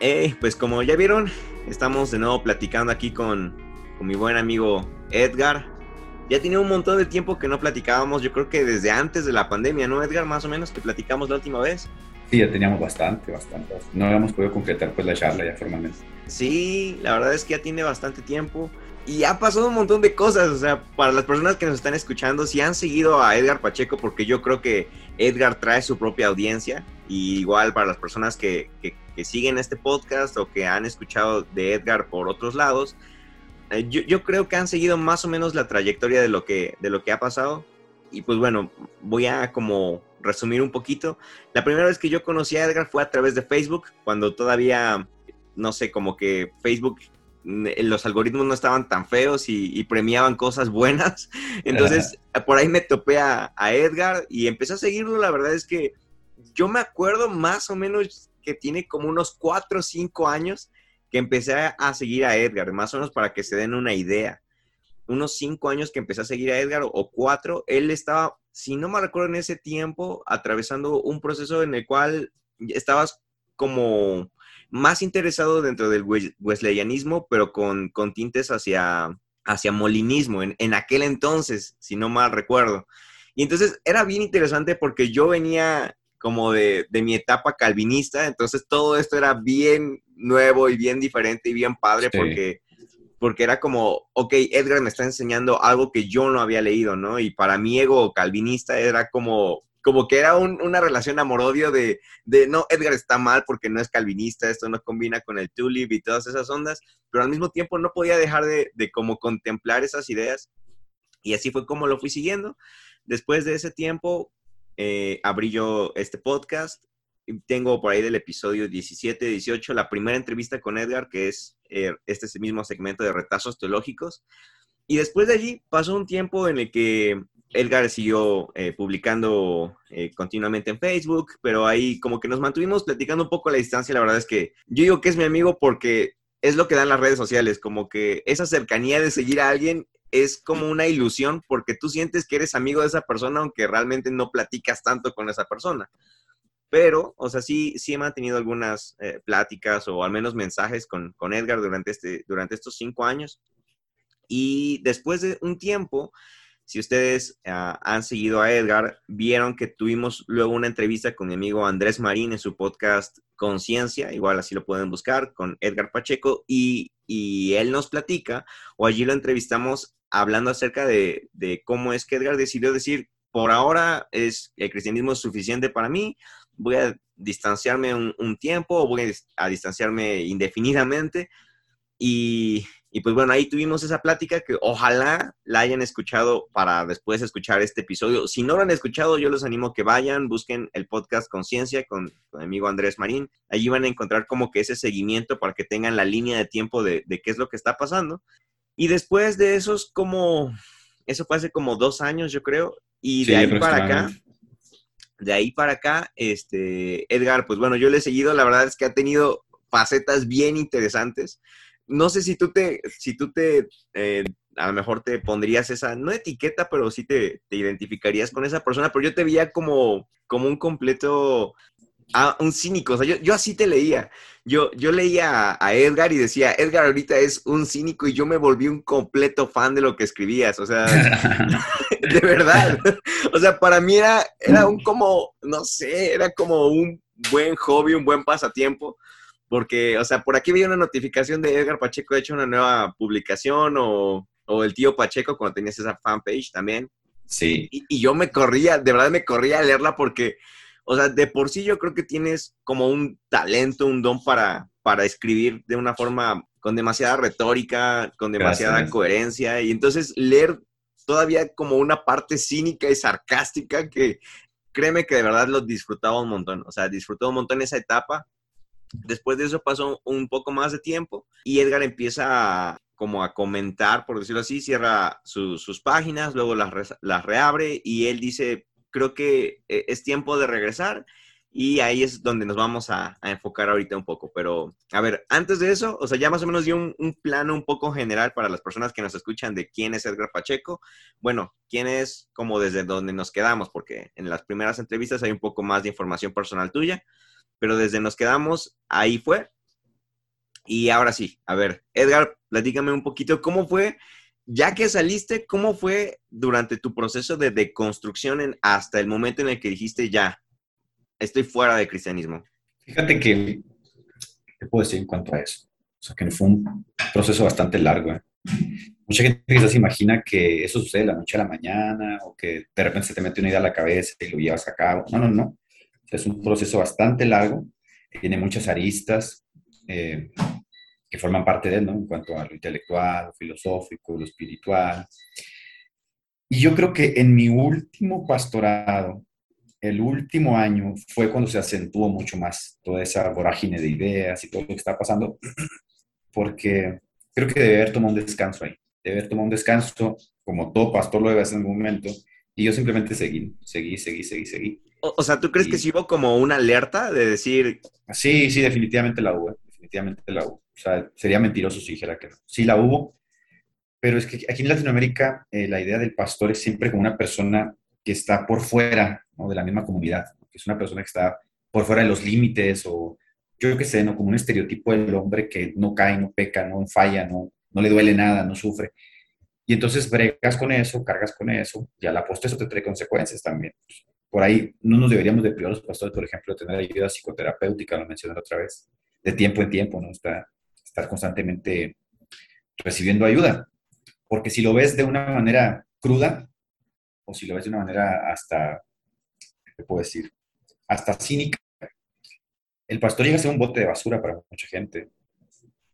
Eh, pues como ya vieron, estamos de nuevo platicando aquí con, con mi buen amigo Edgar. Ya tenía un montón de tiempo que no platicábamos, yo creo que desde antes de la pandemia, ¿no, Edgar? Más o menos que platicamos la última vez. Sí, ya teníamos bastante, bastante. No habíamos podido concretar pues la charla ya formalmente. Sí, la verdad es que ya tiene bastante tiempo y ha pasado un montón de cosas. O sea, para las personas que nos están escuchando, si han seguido a Edgar Pacheco, porque yo creo que Edgar trae su propia audiencia, y igual para las personas que, que, siguen este podcast o que han escuchado de Edgar por otros lados, eh, yo, yo, creo que han seguido más o menos la trayectoria de lo que, de lo que ha pasado. Y pues bueno, voy a como resumir un poquito. La primera vez que yo conocí a Edgar fue a través de Facebook, cuando todavía, no sé, como que Facebook, los algoritmos no estaban tan feos y, premiaban cosas buenas. Entonces, por ahí me topé a, Edgar y empecé a seguirlo. La verdad es que yo me acuerdo más o menos que tiene como unos cuatro o cinco años que empecé a seguir a Edgar, más o menos para que se den una idea unos cinco años que empecé a seguir a Edgar o cuatro, él estaba, si no me recuerdo en ese tiempo, atravesando un proceso en el cual estabas como más interesado dentro del wesleyanismo, pero con, con tintes hacia, hacia molinismo en, en, aquel entonces, si no mal recuerdo. Y entonces era bien interesante porque yo venía como de, de, mi etapa calvinista, entonces todo esto era bien nuevo y bien diferente y bien padre porque porque era como, ok, Edgar me está enseñando algo que yo no había leído, ¿no? Y para mi ego calvinista era como, como que era una relación amor-odio de, no, Edgar está mal porque no es calvinista, esto no combina con el tulip y todas esas ondas, pero al mismo tiempo no podía dejar de, de como contemplar esas ideas. Y así fue como lo fui siguiendo. Después de ese tiempo, eh, abrí yo este podcast tengo por ahí del episodio 17, 18, la primera entrevista con Edgar, que es eh, este mismo segmento de retazos teológicos. Y después de allí pasó un tiempo en el que Edgar siguió eh, publicando eh, continuamente en Facebook, pero ahí como que nos mantuvimos platicando un poco a la distancia. La verdad es que yo digo que es mi amigo porque es lo que dan las redes sociales, como que esa cercanía de seguir a alguien es como una ilusión porque tú sientes que eres amigo de esa persona aunque realmente no platicas tanto con esa persona. Pero, o sea, sí, sí he mantenido algunas eh, pláticas o al menos mensajes con, con Edgar durante, este, durante estos cinco años. Y después de un tiempo, si ustedes ah, han seguido a Edgar, vieron que tuvimos luego una entrevista con mi amigo Andrés Marín en su podcast Conciencia, igual así lo pueden buscar, con Edgar Pacheco, y, y, él nos platica, o allí lo entrevistamos hablando acerca de, de cómo es que Edgar decidió decir, por ahora es el cristianismo es suficiente para mí, voy a distanciarme un, tiempo o voy a distanciarme indefinidamente. Y, y, pues bueno, ahí tuvimos esa plática que ojalá la hayan escuchado para después escuchar este episodio. Si no lo han escuchado, yo los animo a que vayan, busquen el podcast Conciencia con, con, mi amigo Andrés Marín. Allí van a encontrar como que ese seguimiento para que tengan la línea de tiempo de, de qué es lo que está pasando. Y después de esos como, eso fue hace como dos años, yo creo. Y de ahí para acá, de ahí para acá, este, Edgar, pues bueno, yo le he seguido, la verdad es que ha tenido facetas bien interesantes. No sé si tú te, si tú te, eh, a lo mejor te pondrías esa, no etiqueta, pero sí te, te identificarías con esa persona, pero yo te veía como, como un completo a un cínico. O sea, yo, yo, así te leía. Yo, yo leía a, Edgar y decía, Edgar ahorita es un cínico y yo me volví un completo fan de lo que escribías. O sea, de verdad. O sea, para mí era, era un como, no sé, era como un buen hobby, un buen pasatiempo. Porque, o sea, por aquí veía una notificación de Edgar Pacheco, de hecho, una nueva publicación o, o el tío Pacheco cuando tenías esa fanpage también. Sí. Y, y yo me corría, de verdad me corría a leerla porque o sea, de por sí yo creo que tienes como un talento, un don para, para escribir de una forma con demasiada retórica, con demasiada coherencia. Y entonces leer todavía como una parte cínica y sarcástica que créeme que de verdad lo disfrutaba un montón. O sea, disfrutó un montón esa etapa. Después de eso pasó un poco más de tiempo y Edgar empieza como a comentar, por decirlo así, cierra sus páginas, luego las, las reabre y él dice, creo que eh, es tiempo de regresar Y ahí es donde nos vamos a, enfocar ahorita un poco. Pero, a ver, antes de eso, o sea, ya más o menos dio un, un, plano un poco general para las personas que nos escuchan de quién es Edgar Pacheco. Bueno, quién es como desde donde nos quedamos, porque en las primeras entrevistas hay un poco más de información personal tuya, pero desde nos quedamos, ahí fue. Y ahora sí, a ver, Edgar, platícame un poquito cómo fue, ya que saliste, cómo fue durante tu proceso de deconstrucción hasta el momento en el que dijiste ya, estoy fuera del cristianismo. Fíjate que, ¿qué puedo decir en cuanto a eso? O sea, que fue un proceso bastante largo. ¿eh? Mucha gente quizás imagina que eso sucede de la noche a la mañana o que de repente se te mete una idea a la cabeza y lo llevas a cabo. No, no, no. Es un proceso bastante largo, tiene muchas aristas. Eh, que forman parte de él, ¿no? En cuanto a lo intelectual, lo filosófico, lo espiritual. Y yo creo que en mi último pastorado, el último año, fue cuando se acentuó mucho más toda esa vorágine de ideas y todo lo que está pasando, porque creo que debe haber un descanso ahí, debe haber un descanso, como todo pastor lo debe hacer en algún momento, y yo simplemente seguí, seguí, seguí, seguí, seguí. O, sea, ¿tú crees que sí hubo como una alerta de decir... Sí, sí, definitivamente la hubo, definitivamente la hubo. O sea, sería mentiroso si dijera que no. Sí la hubo, pero es que aquí en Latinoamérica eh, la idea del pastor es siempre como una persona que está por fuera de la misma comunidad, que es una persona que está por fuera de los límites o yo qué sé, ¿no? como un estereotipo del hombre que no cae, no peca, no falla, no, no le duele nada, no sufre. Y entonces bregas con eso, cargas con eso, y a la postre eso te trae consecuencias también. Por ahí no nos deberíamos de privar los pastores, por ejemplo, tener ayuda psicoterapéutica, lo mencioné otra vez, de tiempo en tiempo, ¿no? Está, estar constantemente recibiendo ayuda. Porque si lo ves de una manera cruda, o si lo ves de una manera hasta, ¿qué puedo decir? Hasta cínica, el pastor llega a ser un bote de basura para mucha gente.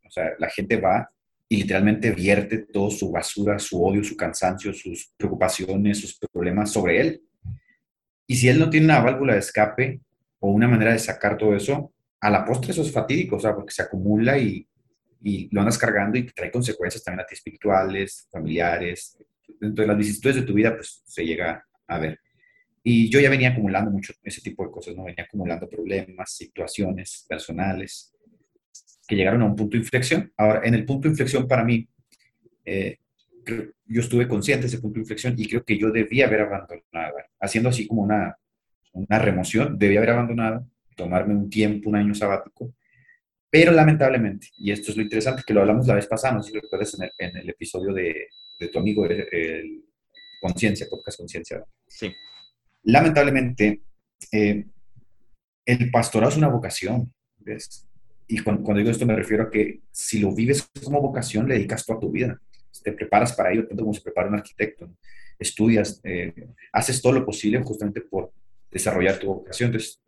O sea, la gente va y literalmente vierte toda su basura, su odio, su cansancio, sus preocupaciones, sus problemas sobre él. Y si él no tiene una válvula de escape o una manera de sacar todo eso, a la postre eso es fatídico, o sea, porque se acumula y y lo andas cargando y trae consecuencias también a ti espirituales, familiares. De las vicisitudes de tu vida, pues se llega a ver. Y yo ya venía acumulando mucho ese tipo de cosas, ¿no? Venía acumulando problemas, situaciones personales que llegaron a un punto de inflexión. Ahora, en el punto de inflexión para mí, eh, yo estuve consciente de ese punto de inflexión y creo que yo debía haber abandonado, haciendo así como una, una remoción, debía haber abandonado, tomarme un tiempo, un año sabático pero lamentablemente, y esto es lo interesante, que lo hablamos la vez pasada, no sé si recuerdas en el, en el episodio de, de, tu amigo, el, Conciencia, Podcast Conciencia. Sí. Lamentablemente, eh, el pastorado es una vocación, ¿ves? Y cuando, cuando, digo esto me refiero a que si lo vives como vocación, le dedicas toda tu vida. Te preparas para ello, tanto como se prepara un arquitecto. Estudias, eh, haces todo lo posible justamente por desarrollar tu vocación. Entonces,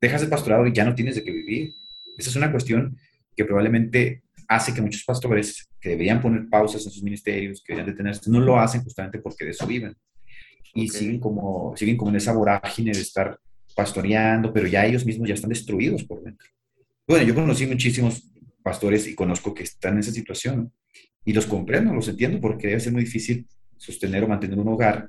dejas el pastorado y ya no tienes de qué vivir esa es una cuestión que probablemente hace que muchos pastores que deberían poner pausas en sus ministerios, que deberían detenerse, no lo hacen justamente porque de eso viven. Y siguen, como, siguen como en esa vorágine de estar pastoreando, pero ya ellos mismos ya están destruidos por dentro. Bueno, yo conocí muchísimos pastores y conozco que están en esa situación y los comprendo, los entiendo porque debe ser muy difícil sostener o mantener un hogar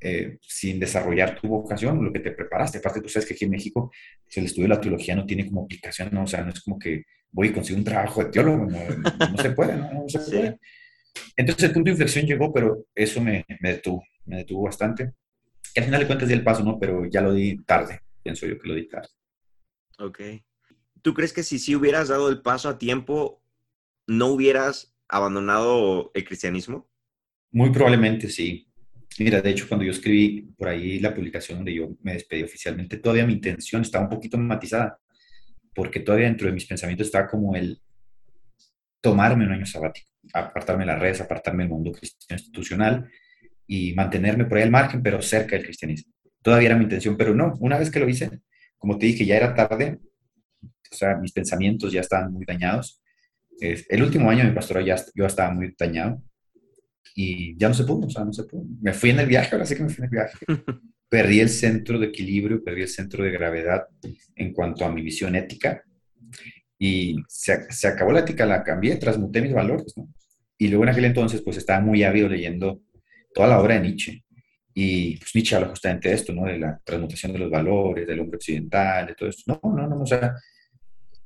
eh, sin desarrollar tu vocación, lo que te preparaste. Aparte, tú sabes que aquí en México si el estudio de la teología no tiene como aplicación, ¿no? o sea, no es como que voy y consigo un trabajo de teólogo, no, se puede, ¿no? se puede. Entonces el punto de inflexión llegó, pero eso me, me, detuvo, me detuvo bastante. Y al final de cuentas di el paso, ¿no? Pero ya lo di tarde, pienso yo que lo di tarde. Ok. ¿Tú crees que si sí hubieras dado el paso a tiempo, no hubieras abandonado el cristianismo? Muy probablemente sí. Mira, de hecho, cuando yo escribí por ahí la publicación donde yo me despedí oficialmente, todavía mi intención estaba un poquito matizada, porque todavía dentro de mis pensamientos estaba como el tomarme un año sabático, apartarme de las redes, apartarme del mundo cristiano institucional y mantenerme por ahí al margen, pero cerca del cristianismo. Todavía era mi intención, pero no, una vez que lo hice, como te dije, ya era tarde, o sea, mis pensamientos ya estaban muy dañados. El último año de mi pastorado ya yo estaba muy dañado y ya no se pudo, o sea, no se pudo. Me fui en el viaje, ahora sí que me fui en el viaje. Perdí el centro de equilibrio, perdí el centro de gravedad en cuanto a mi visión ética y se, se acabó la ética, la cambié, transmuté mis valores, ¿no? Y luego en aquel entonces, pues estaba muy ávido leyendo toda la obra de Nietzsche. Y pues Nietzsche habla justamente de esto, ¿no? De la transmutación de los valores, del hombre occidental, de todo esto. No, no, no, o sea,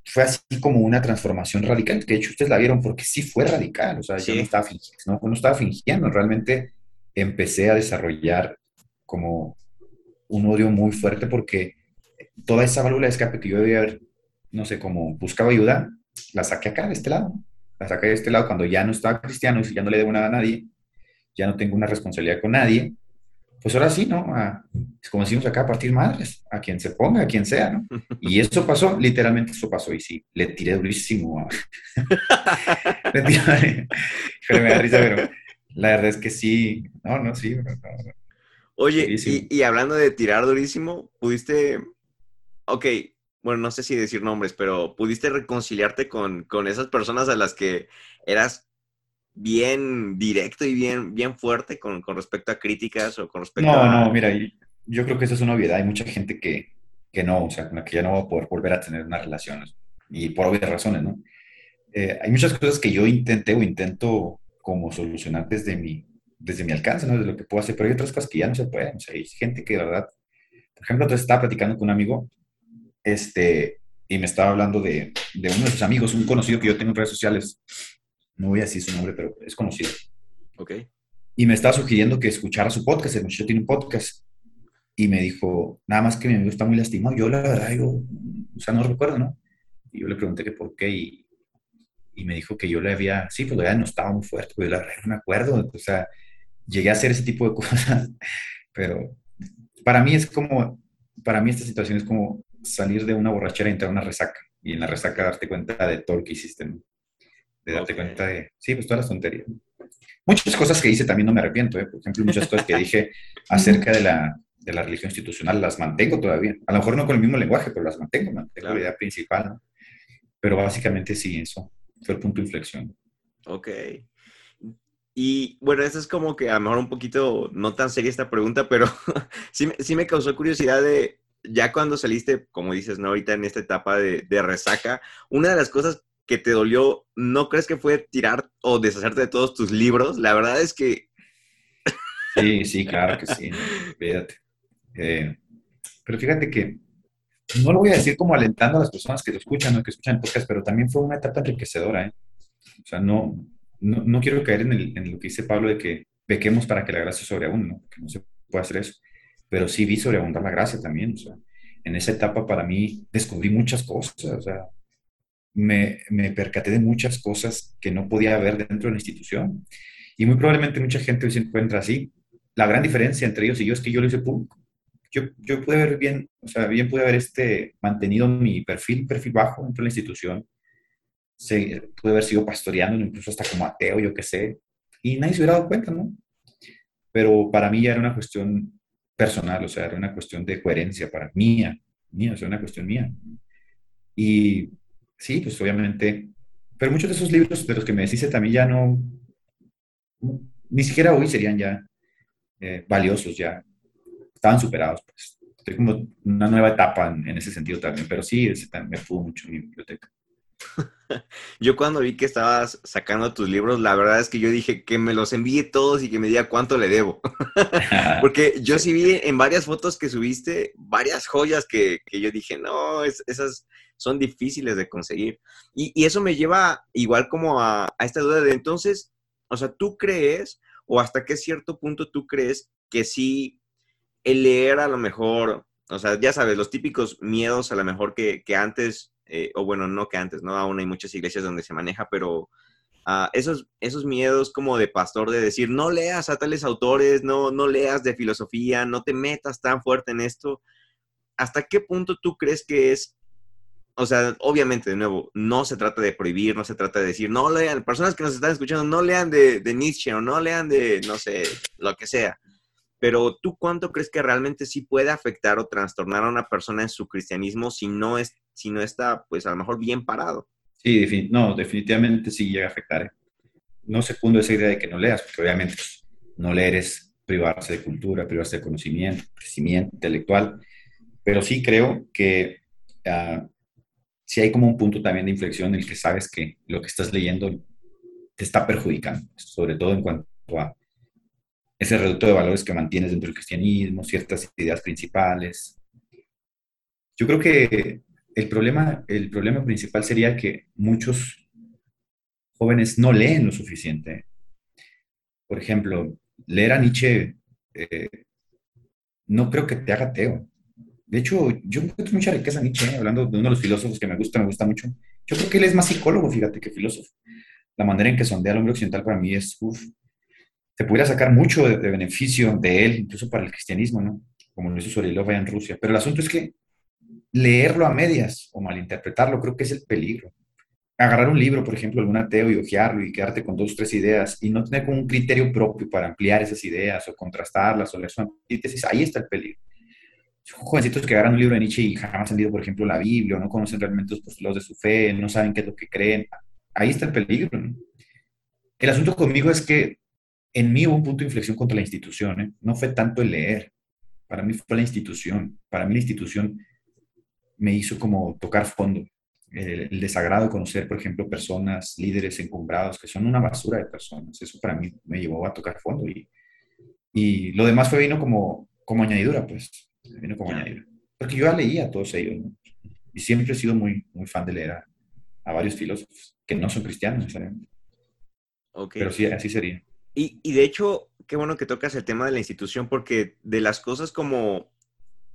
fue así como una transformación radical, que de hecho ustedes la vieron porque sí fue radical, o sea, yo no estaba, fingiendo, no, no estaba fingiendo, realmente empecé a desarrollar como un odio muy fuerte porque toda esa válvula de escape que yo debía haber, no sé, como buscaba ayuda, la saqué acá de este lado. La saqué de este lado cuando ya no estaba cristiano y ya no le debo nada a nadie, ya no tengo una responsabilidad con nadie. Pues ahora sí, ¿no? es como decimos acá, a partir madres, a quien se ponga, a quien sea, ¿no? Y eso pasó, literalmente eso pasó. Y sí, le tiré durísimo. A... le tiré, pero me da risa, pero la verdad es que sí, no, no, sí. Oye, y, y, hablando de tirar durísimo, pudiste, ok, bueno, no sé si decir nombres, pero pudiste reconciliarte con, con esas personas a las que eras bien directo y bien, bien fuerte con, con respecto a críticas o con respecto no, a... No, mira, yo creo que eso es una obviedad. Hay mucha gente que, que no, o sea, con la que ya no va a poder volver a tener una relación. Y por obvias razones, ¿no? Eh, hay muchas cosas que yo intenté o intento como solucionar desde mi, desde mi alcance, ¿no? Desde lo que puedo hacer, pero hay otras cosas que ya no se pueden. O sea, hay gente que de verdad, por ejemplo, entonces estaba platicando con un amigo este, y me estaba hablando de, de, uno de sus amigos, un conocido que yo tengo en redes sociales. No voy a decir su nombre, pero es conocido. Ok. Y me estaba sugiriendo que escuchara su podcast. El muchacho tiene un podcast. Y me dijo, nada más que mi amigo está muy lastimado. Yo, la verdad, yo, o sea, no recuerdo, ¿no? Y yo le pregunté que por qué. Y, y me dijo que yo le había, sí, pues ya no estaba muy fuerte, pero la verdad no me acuerdo. O sea, llegué a hacer ese tipo de cosas. Pero para mí es como, para mí esta situación es como salir de una borrachera y entrar a una resaca. Y en la resaca darte cuenta de todo lo que hiciste. De darte cuenta de, sí, pues todas las tonterías. Muchas cosas que hice también no me arrepiento. ¿eh? Por ejemplo, muchas cosas que dije acerca de la, de la religión institucional las mantengo todavía. A lo mejor no con el mismo lenguaje, pero las mantengo, mantengo la idea principal. Pero básicamente sí, eso fue el punto de inflexión. Ok. Y bueno, eso es como que a lo mejor un poquito no tan seria esta pregunta, pero sí, sí me causó curiosidad de, ya cuando saliste, como dices, ¿no? Ahorita en esta etapa de, resaca, una de las cosas que te dolió, ¿no crees que fue tirar o deshacerte de todos tus libros? La verdad es que... Sí, sí, claro que sí, fíjate. Eh, pero fíjate que no lo voy a decir como alentando a las personas que lo escuchan o que escuchan el podcast, pero también fue una etapa enriquecedora, ¿eh? O sea, no, no, quiero caer en, en, lo que dice Pablo de que pequemos para que la gracia sobre uno, que no se puede hacer eso pero sí vi sobreabundar la gracia también. O sea, en esa etapa para mí descubrí muchas cosas, o sea, me, me, percaté de muchas cosas que no podía ver dentro de la institución. Y muy probablemente mucha gente se encuentra así. La gran diferencia entre ellos y yo es que yo lo hice público. Yo, yo pude haber bien, o sea, bien pude haber este, mantenido mi perfil, perfil bajo dentro de la institución. Se, pude haber sido pastoreando, incluso hasta como ateo, yo qué sé. Y nadie se hubiera dado cuenta, ¿no? Pero para mí ya era una cuestión personal, o sea, era una cuestión de coherencia para mía, mía, o sea, una cuestión mía. Y sí, pues obviamente, pero muchos de esos libros de los que me decís también ya no, ni siquiera hoy serían ya eh, valiosos, ya estaban superados. Pues. Estoy como una nueva etapa en, en ese sentido también, pero sí, ese, me pudo mucho mi biblioteca. Yo cuando vi que estabas sacando tus libros, la verdad es que yo dije que me los envíe todos y que me diga cuánto le debo. Porque yo sí vi en varias fotos que subiste varias joyas que, yo dije, no, esas son difíciles de conseguir. Y, eso me lleva igual como a, a, esta duda de entonces, o sea, ¿tú crees o hasta qué cierto punto tú crees que sí el leer a lo mejor, o sea, ya sabes, los típicos miedos a lo mejor que, que antes eh, o bueno, no que antes, ¿no? Aún hay muchas iglesias donde se maneja, pero ah, esos, esos miedos como de pastor de decir, no leas a tales autores, no, no leas de filosofía, no te metas tan fuerte en esto, ¿hasta qué punto tú crees que es o sea, obviamente, de nuevo, no se trata de prohibir, no se trata de decir, no lean, personas que nos están escuchando, no lean de, de, Nietzsche o no lean de, no sé, lo que sea. Pero tú, ¿cuánto crees que realmente sí puede afectar o trastornar a una persona en su cristianismo si no es si no está, pues a lo mejor bien parado. Sí, no, definitivamente sí llega a afectar. ¿eh? No secundo esa idea de que no leas, porque obviamente pues, no leer es privarse de cultura, privarse de conocimiento, crecimiento intelectual, pero sí creo que uh, sí hay como un punto también de inflexión en el que sabes que lo que estás leyendo te está perjudicando, sobre todo en cuanto a ese reducto de valores que mantienes dentro del cristianismo, ciertas ideas principales. Yo creo que el problema, el problema principal sería que muchos jóvenes no leen lo suficiente. Por ejemplo, leer a Nietzsche eh, no creo que te haga ateo. De hecho, yo encuentro mucha riqueza en Nietzsche, hablando de uno de los filósofos que me gusta, me gusta mucho. Yo creo que él es más psicólogo, fíjate, que filósofo. La manera en que sondea al hombre occidental para mí es, uff, se pudiera sacar mucho de, beneficio de él, incluso para el cristianismo, ¿no? Como lo hizo Sorilov en Rusia. Pero el asunto es que leerlo a medias o malinterpretarlo creo que es el peligro. Agarrar un libro, por ejemplo, algún ateo y hojearlo y quedarte con dos tres ideas y no tener como un criterio propio para ampliar esas ideas o contrastarlas o leer su antítesis, ahí está el peligro. Jovencitos que agarran un libro de Nietzsche y jamás han leído, por ejemplo, la Biblia, o no conocen realmente los postulados de su fe, no saben qué es lo que creen, ahí está el peligro. El asunto conmigo es que en mí hubo un punto de inflexión contra la institución, ¿eh? no fue tanto el leer, para mí fue la institución, para mí la institución me hizo como tocar fondo. El, desagrado de conocer, por ejemplo, personas, líderes encumbrados, que son una basura de personas. Eso para mí me llevó a tocar fondo y, y lo demás fue vino como, como añadidura, pues. Vino como añadidura. Porque yo ya leía a todos ellos, ¿no? Y siempre he sido muy, muy fan de leer a, varios filósofos, que no son cristianos necesariamente. Okay. Pero sí, así sería. Y, y de hecho, qué bueno que tocas el tema de la institución, porque de las cosas como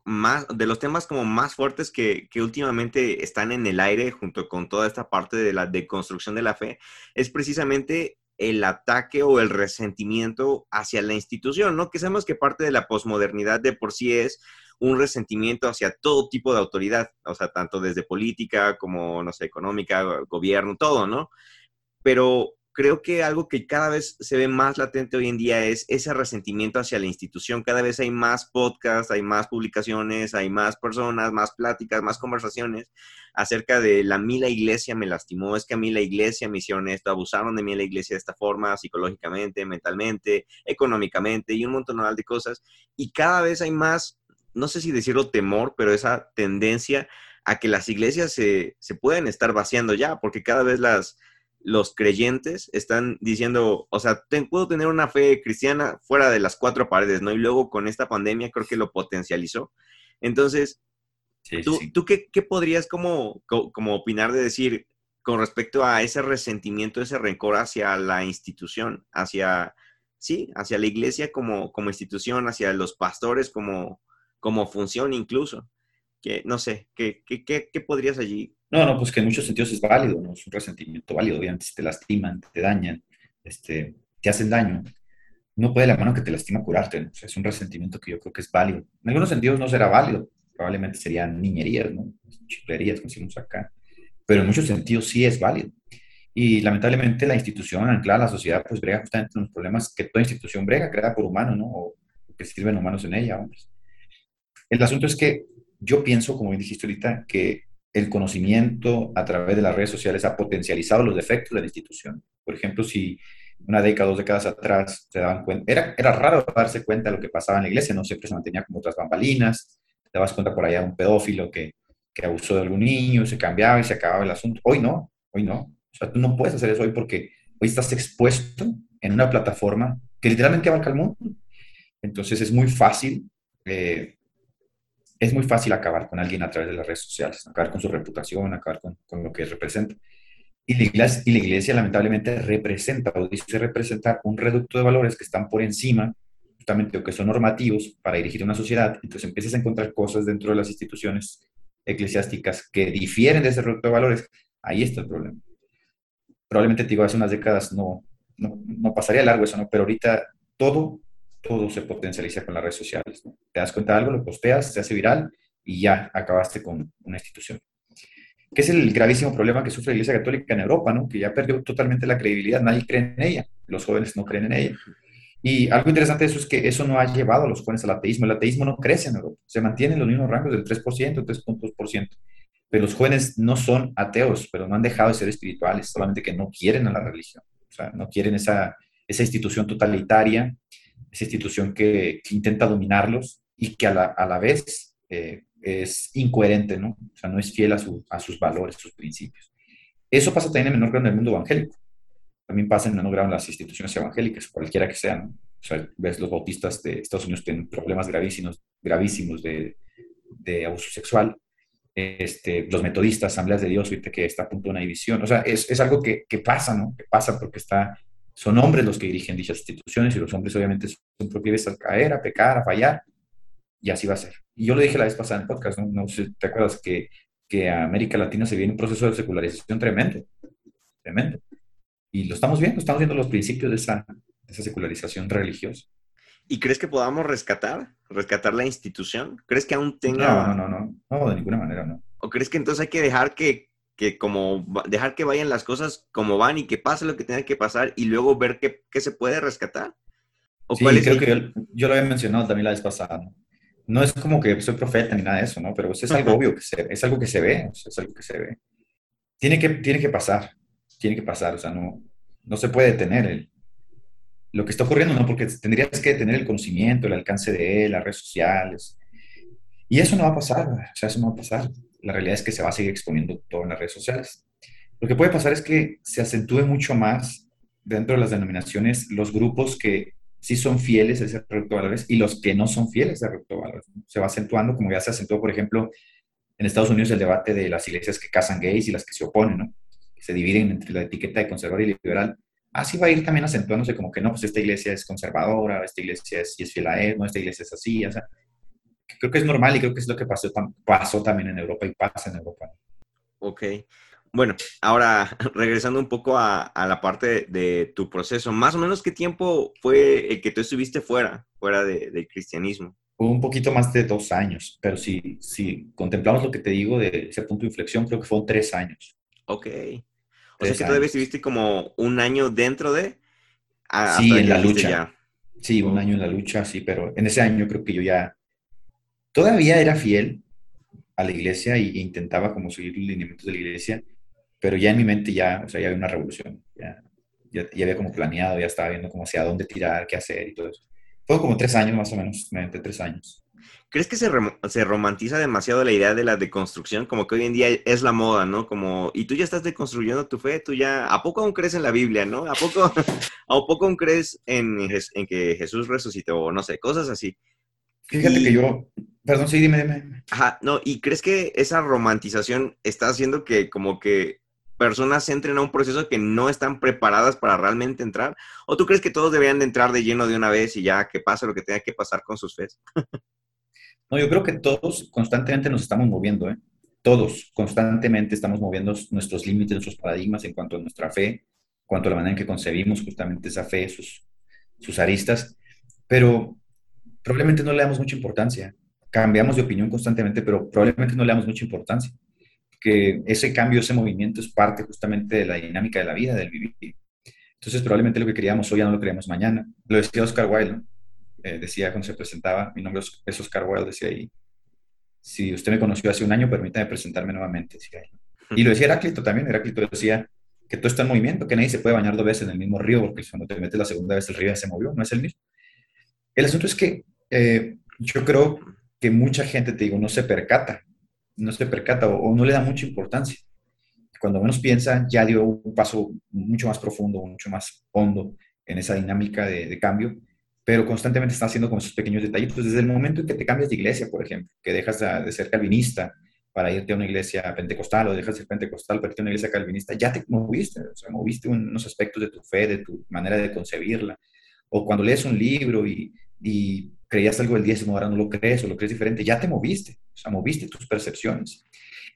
de los temas como más fuertes que, que, últimamente están en el aire junto con toda esta parte de la deconstrucción de la fe, es precisamente el ataque o el resentimiento hacia la institución, ¿no? Que sabemos que parte de la posmodernidad de por sí es un resentimiento hacia todo tipo de autoridad, o sea, tanto desde política como, no sé, económica, gobierno, todo, ¿no? Pero creo que algo que cada vez se ve más latente hoy en día es ese resentimiento hacia la institución. Cada vez hay más podcasts, hay más publicaciones, hay más personas, más pláticas, más conversaciones acerca de la mí la iglesia me lastimó, es que a mí la iglesia me hicieron esto, abusaron de mí la iglesia de esta forma, psicológicamente, mentalmente, económicamente y un montón de cosas. Y cada vez hay más, no sé si decirlo temor, pero esa tendencia a que las iglesias se, se pueden estar vaciando ya, porque cada vez las los creyentes están diciendo, o sea, puedo tener una fe cristiana fuera de las cuatro paredes, ¿no? Y luego con esta pandemia creo que lo potencializó. Entonces, ¿tú, qué, podrías como, como opinar de decir con respecto a ese resentimiento, ese rencor hacia la institución, hacia, sí, hacia la iglesia como, como institución, hacia los pastores como, como función incluso? Que, no sé, ¿qué, qué, qué podrías allí no, no, pues que en muchos sentidos es válido, ¿no? Es un resentimiento válido, obviamente, si te lastiman, te dañan, este, te hacen daño. No puede la mano que te lastima curarte, ¿no? es un resentimiento que yo creo que es válido. En algunos sentidos no será válido, probablemente serían niñerías, ¿no? Chiflerías, como decimos acá. Pero en muchos sentidos sí es válido. Y lamentablemente la institución anclada a la sociedad, pues brega justamente en los problemas que toda institución brega, creada por humanos, ¿no? O que sirven humanos en ella, hombres. El asunto es que yo pienso, como dijiste ahorita, que el conocimiento a través de las redes sociales ha potencializado los defectos de la institución. Por ejemplo, si una década, dos décadas atrás se daban cuenta, era, era raro darse cuenta de lo que pasaba en la iglesia, no siempre se mantenía como otras bambalinas, te dabas cuenta por allá de un pedófilo que, que abusó de algún niño, se cambiaba y se acababa el asunto. Hoy no, hoy no. O sea, tú no puedes hacer eso hoy porque hoy estás expuesto en una plataforma que literalmente abarca el mundo. Entonces es muy fácil eh, es muy fácil acabar con alguien a través de las redes sociales, acabar con su reputación, acabar con, con lo que representa. Y la, iglesia, y la, iglesia, lamentablemente representa o dice representar un reducto de valores que están por encima justamente o que son normativos para dirigir una sociedad. Entonces empiezas a encontrar cosas dentro de las instituciones eclesiásticas que difieren de ese reducto de valores. Ahí está el problema. Probablemente, te digo, hace unas décadas no, no, no pasaría largo eso, ¿no? Pero ahorita todo todo se potencializa con las redes sociales. Te das cuenta de algo, lo posteas, se hace viral y ya acabaste con una institución. Que es el gravísimo problema que sufre la Iglesia Católica en Europa, ¿no? que ya perdió totalmente la credibilidad, nadie cree en ella, los jóvenes no creen en ella. Y algo interesante de eso es que eso no ha llevado a los jóvenes al ateísmo. El ateísmo no crece en Europa, se mantiene en los mismos rangos del 3%, 3.2%. Pero los jóvenes no son ateos, pero no han dejado de ser espirituales, solamente que no quieren a la religión. O sea, no quieren esa, esa institución totalitaria esa institución que, intenta dominarlos y que a la, a la vez eh, es incoherente, ¿no? O sea, no es fiel a, a, sus valores, sus principios. Eso pasa también en menor grado en el mundo evangélico. También pasa en menor grado en las instituciones evangélicas, cualquiera que sean. O sea, ves los bautistas de Estados Unidos tienen problemas gravísimos, gravísimos de, de abuso sexual. Este, los metodistas, asambleas de Dios, ahorita que está a punto de una división. O sea, es, es algo que, que, pasa, ¿no? Que pasa porque está, son hombres los que dirigen dichas instituciones y los hombres obviamente son proclives a caer, a pecar, a fallar, y así va a ser. Y yo lo dije la vez pasada en podcast, ¿no? no sé, ¿te acuerdas que, que a América Latina se viene un proceso de secularización tremendo? Tremendo. Y lo estamos viendo, estamos viendo los principios de esa, de esa secularización religiosa. ¿Y crees que podamos rescatar, rescatar la institución? ¿Crees que aún tenga... No, no, no, no, no, de ninguna manera, no. ¿O crees que entonces hay que dejar que, que como, dejar que vayan las cosas como van y que pase lo que tenga que pasar y luego ver qué, qué se puede rescatar? ¿O sí, cuál es creo el... que yo, yo, lo había mencionado también la vez pasada, ¿no? es como que soy profeta ni nada de eso, ¿no? Pero es algo obvio, que se, es algo que se ve, es algo que se ve. Tiene que, tiene que pasar, tiene que pasar, o sea, no, no se puede detener el, lo que está ocurriendo, ¿no? Porque tendrías que tener el conocimiento, el alcance de él, las redes sociales. Y eso no va a pasar, o sea, eso no va a pasar. La realidad es que se va a seguir exponiendo todo en las redes sociales. Lo que puede pasar es que se acentúe mucho más dentro de las denominaciones los grupos que sí son fieles a ese recto valores y los que no son fieles a ese recto valores. Se va acentuando, como ya se acentuó, por ejemplo, en Estados Unidos el debate de las iglesias que casan gays y las que se oponen, ¿no? Se dividen entre la etiqueta de conservador y liberal así va a ir también acentuándose como que no, pues esta iglesia es conservadora, esta iglesia es, es fiel a él, no, esta iglesia es así, o sea, creo que es normal y creo que es lo que pasó, pasó también en Europa y pasa en Europa. Ok. Bueno, ahora regresando un poco a, a la parte de, de, tu proceso, más o menos qué tiempo fue el que tú estuviste fuera, fuera de, del cristianismo? Un poquito más de dos años, pero si, si contemplamos lo que te digo de ese punto de inflexión, creo que fueron tres años. Ok. O sea que todavía estuviste como un año dentro de... sí, en la lucha. Ya. Sí, un año en la lucha, sí, pero en ese año creo que yo ya todavía era fiel a la iglesia e intentaba como seguir los lineamientos de la iglesia, pero ya en mi mente ya, o sea, ya había una revolución, ya, ya, ya había como planeado, ya estaba viendo como hacia dónde tirar, qué hacer y todo eso. Fue como tres años más o menos, mente tres años. ¿Crees que se, se, romantiza demasiado la idea de la deconstrucción? Como que hoy en día es la moda, ¿no? Como, y tú ya estás deconstruyendo tu fe, tú ya, ¿a poco aún crees en la Biblia, no? ¿A poco, ¿a poco aún crees en, que Jesús resucitó? No sé, cosas así. Fíjate y, que yo, perdón, sí, dime, dime. Ajá, no, ¿y crees que esa romantización está haciendo que como que personas entren a un proceso que no están preparadas para realmente entrar? ¿O tú crees que todos deberían de entrar de lleno de una vez y ya que pase lo que tenga que pasar con sus fes? No, yo creo que todos constantemente nos estamos moviendo, ¿eh? Todos constantemente estamos moviendo nuestros límites, nuestros paradigmas en cuanto a nuestra fe, en cuanto a la manera en que concebimos justamente esa fe, sus, sus aristas, pero probablemente no le damos mucha importancia. Cambiamos de opinión constantemente, pero probablemente no le damos mucha importancia. Que ese cambio, ese movimiento es parte justamente de la dinámica de la vida, del vivir. Entonces, probablemente lo que queríamos hoy ya no lo queríamos mañana. Lo decía Oscar Wilde, ¿no? Eh, decía cuando se presentaba, mi nombre es Oscar Wilde, decía ahí, si usted me conoció hace un año, permítame presentarme nuevamente. Decía Y lo decía Heráclito también, Heráclito decía que todo está en movimiento, que nadie se puede bañar dos veces en el mismo río, porque cuando te metes la segunda vez el río ya se movió, no es el mismo. El asunto es que eh, yo creo que mucha gente, te digo, no se percata, no se percata o, o no le da mucha importancia. Cuando menos piensa, ya dio un paso mucho más profundo, mucho más hondo en esa dinámica de, de cambio pero constantemente está haciendo como esos pequeños detallitos. Desde el momento en que te cambias de iglesia, por ejemplo, que dejas de ser calvinista para irte a una iglesia pentecostal o dejas de ser pentecostal para irte a una iglesia calvinista, ya te moviste, o sea, moviste unos aspectos de tu fe, de tu manera de concebirla. O cuando lees un libro y, y creías algo del diezmo, ahora no lo crees o lo crees diferente, ya te moviste, o sea, moviste tus percepciones.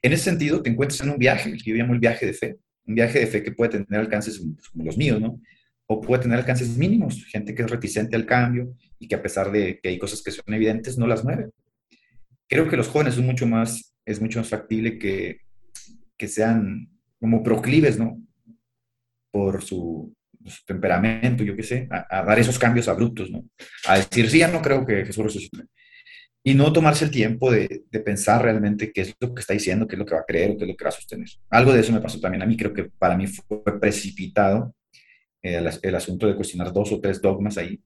En ese sentido, te encuentras en un viaje, que yo llamo el viaje de fe, un viaje de fe que puede tener alcances como los míos, ¿no? o puede tener alcances mínimos, gente que es reticente al cambio y que a pesar de que hay cosas que son evidentes, no las mueve. Creo que los jóvenes es mucho más, es mucho más factible que, que sean como proclives, ¿no? Por su, su temperamento, yo qué sé, a, a, dar esos cambios abruptos, ¿no? A decir, sí, ya no creo que Jesús resucite. Y no tomarse el tiempo de, de, pensar realmente qué es lo que está diciendo, qué es lo que va a creer o qué es lo que va a sostener. Algo de eso me pasó también a mí, creo que para mí fue precipitado el, el, asunto de cuestionar dos o tres dogmas ahí,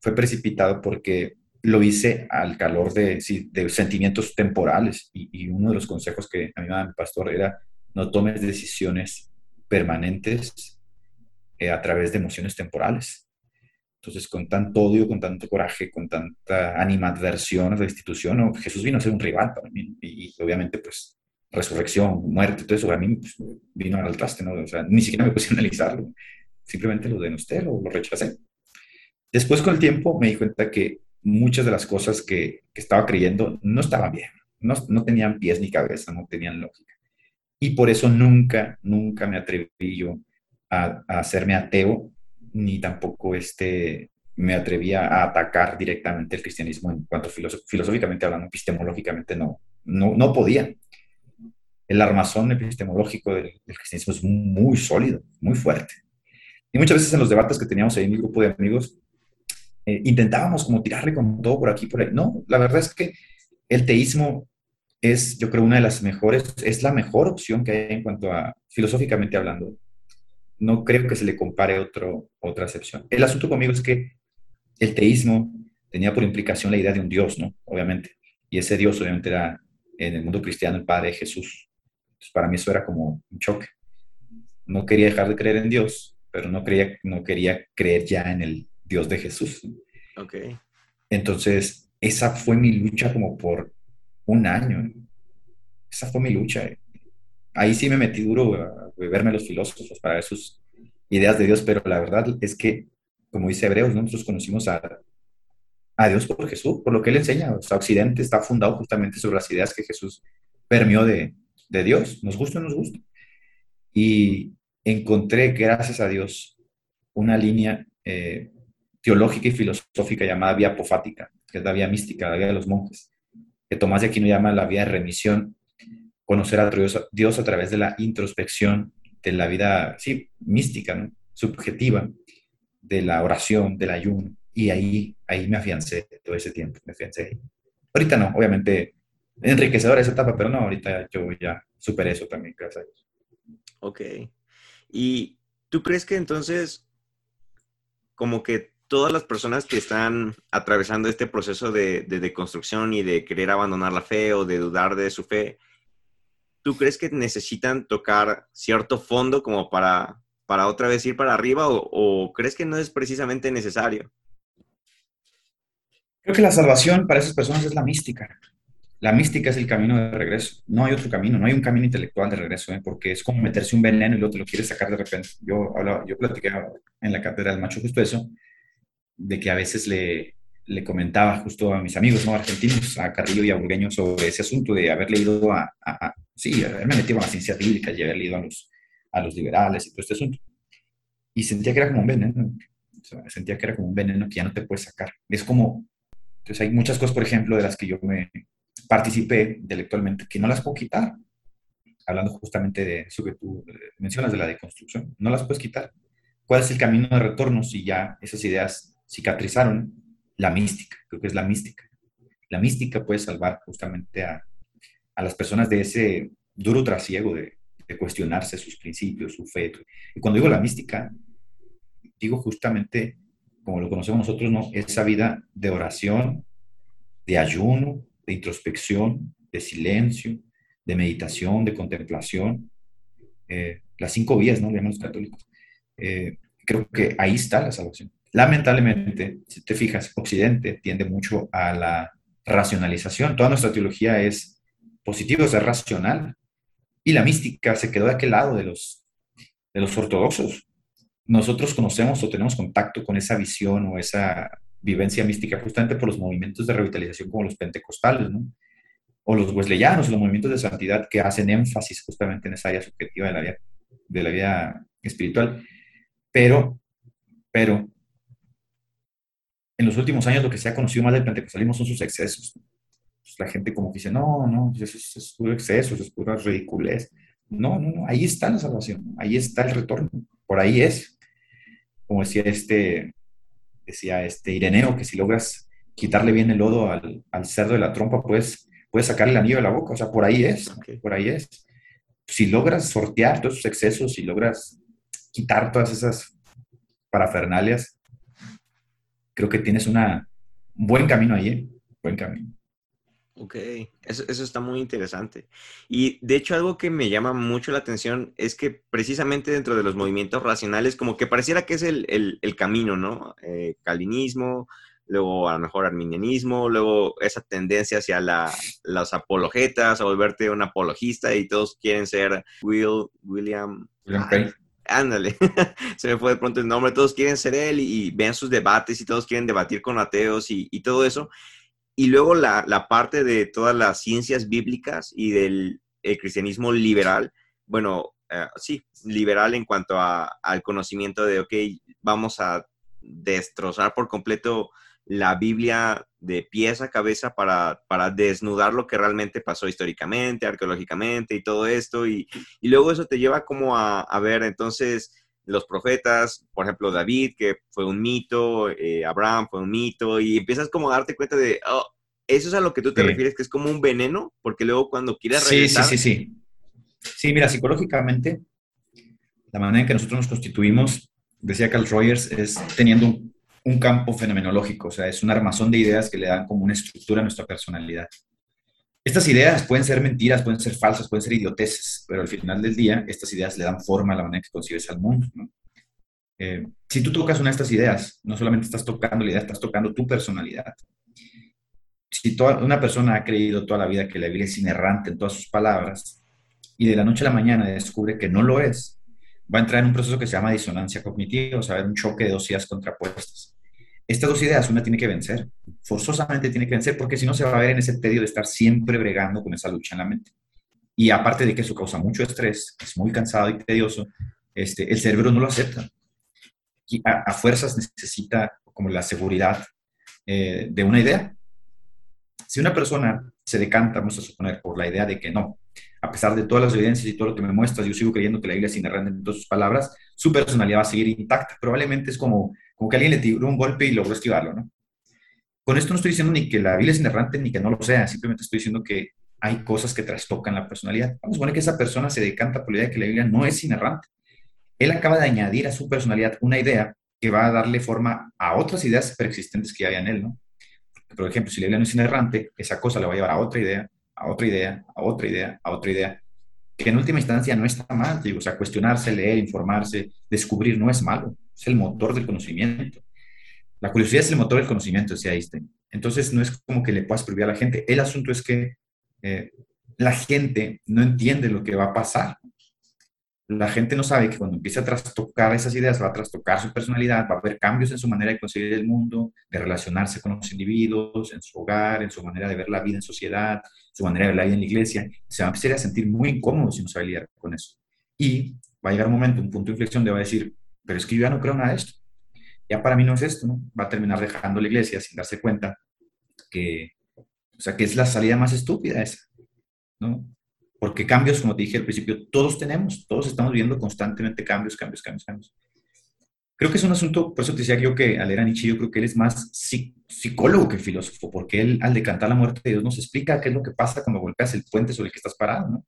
fue precipitado porque lo hice al calor de, sí, de sentimientos temporales y, y, uno de los consejos que a mí me daba mi pastor era no tomes decisiones permanentes eh, a través de emociones temporales. Entonces, con tanto odio, con tanto coraje, con tanta animadversión a la institución, Jesús vino a ser un rival para mí. Y, obviamente, pues, resurrección, muerte, todo eso, a mí pues, vino al traste, ¿no? O sea, ni siquiera me puse a analizarlo. Simplemente lo denosté, lo, lo rechacé. Después, con el tiempo, me di cuenta que muchas de las cosas que, que estaba creyendo no estaban bien, no, no, tenían pies ni cabeza, no tenían lógica. Y por eso nunca, nunca me atreví yo a, hacerme ateo ni tampoco este, me atrevía a atacar directamente el cristianismo en cuanto filosóficamente hablando, epistemológicamente no, no, no podía. El armazón epistemológico del, cristianismo es muy sólido, muy fuerte. Y muchas veces en los debates que teníamos ahí en mi grupo de amigos, eh, intentábamos como tirarle con todo por aquí, por ahí. No, la verdad es que el teísmo es, yo creo, una de las mejores, es la mejor opción que hay en cuanto a, filosóficamente hablando, no creo que se le compare otro, otra excepción. El asunto conmigo es que el teísmo tenía por implicación la idea de un Dios, ¿no? Obviamente. Y ese Dios obviamente era en el mundo cristiano el Padre Jesús. Entonces, para mí eso era como un choque. No quería dejar de creer en Dios, pero no, quería, no quería creer ya en el Dios de Jesús. Ok. Entonces, esa fue mi lucha como por un año. Esa fue mi lucha ahí sí me metí duro a verme los filósofos para ver sus ideas de Dios, pero la verdad es que, como dice Hebreos, nosotros conocimos a, a Dios por Jesús, por lo que Él enseña. O sea, Occidente está fundado justamente sobre las ideas que Jesús permeó de, de Dios, nos gusta o nos gusta. Y encontré, gracias a Dios, una línea eh, teológica y filosófica llamada vía apofática, que es la vía mística, la vía de los monjes, que Tomás de Aquino llama la vía de remisión conocer a Dios, a través de la introspección de la vida, sí, mística, subjetiva, de la oración, del ayuno. Y ahí, ahí me afiancé todo ese tiempo, me afiancé Ahorita no, obviamente, enriquecedora esa etapa, pero no, ahorita yo ya superé eso también, gracias a Dios. Ok. ¿Y tú crees que entonces, como que todas las personas que están atravesando este proceso de, de deconstrucción y de querer abandonar la fe o de dudar de su fe, ¿tú crees que necesitan tocar cierto fondo como para, para otra vez ir para arriba o, crees que no es precisamente necesario? Creo que la salvación para esas personas es la mística. La mística es el camino de regreso. No hay otro camino, no hay un camino intelectual de regreso, ¿eh? porque es como meterse un veneno y luego te lo quieres sacar de repente. Yo, hablaba, yo platiqué en la cátedra del macho justo eso, de que a veces le, le comentaba justo a mis amigos ¿no? argentinos, a Carrillo y a Burgueño, sobre ese asunto de haber leído a, sí, haberme metido a la ciencia bíblica y haber leído a los, a los liberales y todo este asunto. Y sentía que era como un veneno, sentía que era como un veneno que ya no te puedes sacar. Es como, entonces hay muchas cosas, por ejemplo, de las que yo me participé intelectualmente que no las puedo quitar. Hablando justamente de eso que tú eh, mencionas, de la deconstrucción, no las puedes quitar. ¿Cuál es el camino de retorno si ya esas ideas cicatrizaron? La mística, creo que es la mística. La mística puede salvar justamente a, las personas de ese duro trasiego de, cuestionarse sus principios, su fe. Y cuando digo la mística, digo justamente, como lo conocemos nosotros, ¿no? esa vida de oración, de ayuno, de introspección, de silencio, de meditación, de contemplación, eh, las cinco vías, ¿no? Le llaman los católicos. Eh, creo que ahí está la salvación. Lamentablemente, si te fijas, Occidente tiende mucho a la racionalización. Toda nuestra teología es positiva, es racional. Y la mística se quedó de aquel lado de los, de los ortodoxos. Nosotros conocemos o tenemos contacto con esa visión o esa vivencia mística justamente por los movimientos de revitalización como los pentecostales, o los wesleyanos, los movimientos de santidad que hacen énfasis justamente en esa área subjetiva de la vida, de la vida espiritual. Pero, pero en los últimos años lo que se ha conocido más del pentecostalismo son sus excesos. Pues, la gente como que dice, no, no, pues, eso es, puro exceso, eso es pura ridiculez. No, no, no, ahí está la salvación, ahí está el retorno, por ahí es. Como decía este, decía este Ireneo, que si logras quitarle bien el lodo al, cerdo de la trompa, pues puedes sacarle el anillo de la boca, o sea, por ahí es, por ahí es. Si logras sortear todos esos excesos, si logras quitar todas esas parafernalias, creo que tienes una, un buen camino ahí, ¿eh? buen camino. Ok, eso, eso, está muy interesante. Y de hecho algo que me llama mucho la atención es que precisamente dentro de los movimientos racionales como que pareciera que es el, el, el camino, ¿no? Eh, calinismo, luego a lo mejor arminianismo, luego esa tendencia hacia la, las apologetas, a volverte un apologista y todos quieren ser Will, William... William Ándale, se me fue de pronto el nombre, todos quieren ser él y, ven sus debates y todos quieren debatir con ateos y, y todo eso. Y luego la, la, parte de todas las ciencias bíblicas y del cristianismo liberal, bueno, uh, sí, liberal en cuanto a, al conocimiento de, ok, vamos a destrozar por completo la Biblia de pies a cabeza para, para desnudar lo que realmente pasó históricamente, arqueológicamente y todo esto. Y, y luego eso te lleva como a, a, ver entonces los profetas, por ejemplo David, que fue un mito, eh, Abraham fue un mito, y empiezas como a darte cuenta de, oh, eso es a lo que tú te sí. refieres, que es como un veneno, porque luego cuando regresar... Sí, sí, sí, sí. Sí, mira, psicológicamente, la manera en que nosotros nos constituimos, decía Carl Rogers, es teniendo un un campo fenomenológico, o sea, es un armazón de ideas que le dan como una estructura a nuestra personalidad. Estas ideas pueden ser mentiras, pueden ser falsas, pueden ser idioteces, pero al final del día estas ideas le dan forma a la manera que concibes al mundo. Eh, si tú tocas una de estas ideas, no solamente estás tocando la idea, estás tocando tu personalidad. Si toda, una persona ha creído toda la vida que la Biblia es inerrante en todas sus palabras y de la noche a la mañana descubre que no lo es, va a entrar en un proceso que se llama disonancia cognitiva, o sea, un choque de dos ideas contrapuestas estas dos ideas una tiene que vencer, forzosamente tiene que vencer, porque si no se va a ver en ese tedio de estar siempre bregando con esa lucha en la mente. Y aparte de que eso causa mucho estrés, es muy cansado y tedioso, este, el cerebro no lo acepta. Y a, fuerzas necesita como la seguridad eh, de una idea. Si una persona se decanta, vamos a suponer, por la idea de que no, a pesar de todas las evidencias y todo lo que me muestras, yo sigo creyendo que la Biblia es inerrante en todas sus palabras, su personalidad va a seguir intacta. Probablemente es como como que alguien le tiró un golpe y logró esquivarlo, ¿no? Con esto no estoy diciendo ni que la Biblia es inerrante ni que no lo sea, simplemente estoy diciendo que hay cosas que trastocan la personalidad. Vamos a poner que esa persona se decanta por la idea de que la Biblia no es inerrante. Él acaba de añadir a su personalidad una idea que va a darle forma a otras ideas preexistentes que hay en él, ¿no? Por ejemplo, si la Biblia no es inerrante, esa cosa le va a llevar a otra idea, a otra idea, a otra idea, a otra idea, que en última instancia no está mal, digo, o sea, cuestionarse, leer, informarse, descubrir no es malo es el motor del conocimiento. La curiosidad es el motor del conocimiento, decía Einstein. Entonces, no es como que le puedas prohibir a la gente. El asunto es que eh, la gente no entiende lo que va a pasar. La gente no sabe que cuando empieza a trastocar esas ideas, va a trastocar su personalidad, va a haber cambios en su manera de concebir el mundo, de relacionarse con los individuos, en su hogar, en su manera de ver la vida en sociedad, su manera de ver la vida en la iglesia. Se va a empezar a sentir muy incómodo si no sabe lidiar con eso. Y va a llegar un momento, un punto de inflexión, de va a decir, pero es que yo ya no creo nada de esto. Ya para mí no es esto, ¿no? Va a terminar dejando la iglesia sin darse cuenta que, o sea, que es la salida más estúpida esa, ¿no? Porque cambios, como te dije al principio, todos tenemos, todos estamos viendo constantemente cambios, cambios, cambios, cambios. Creo que es un asunto, por eso te decía yo que al leer a Nietzsche, yo creo que él es más psicólogo que filósofo, porque él al decantar la muerte de Dios nos explica qué es lo que pasa cuando golpeas el puente sobre el que estás parado, ¿no?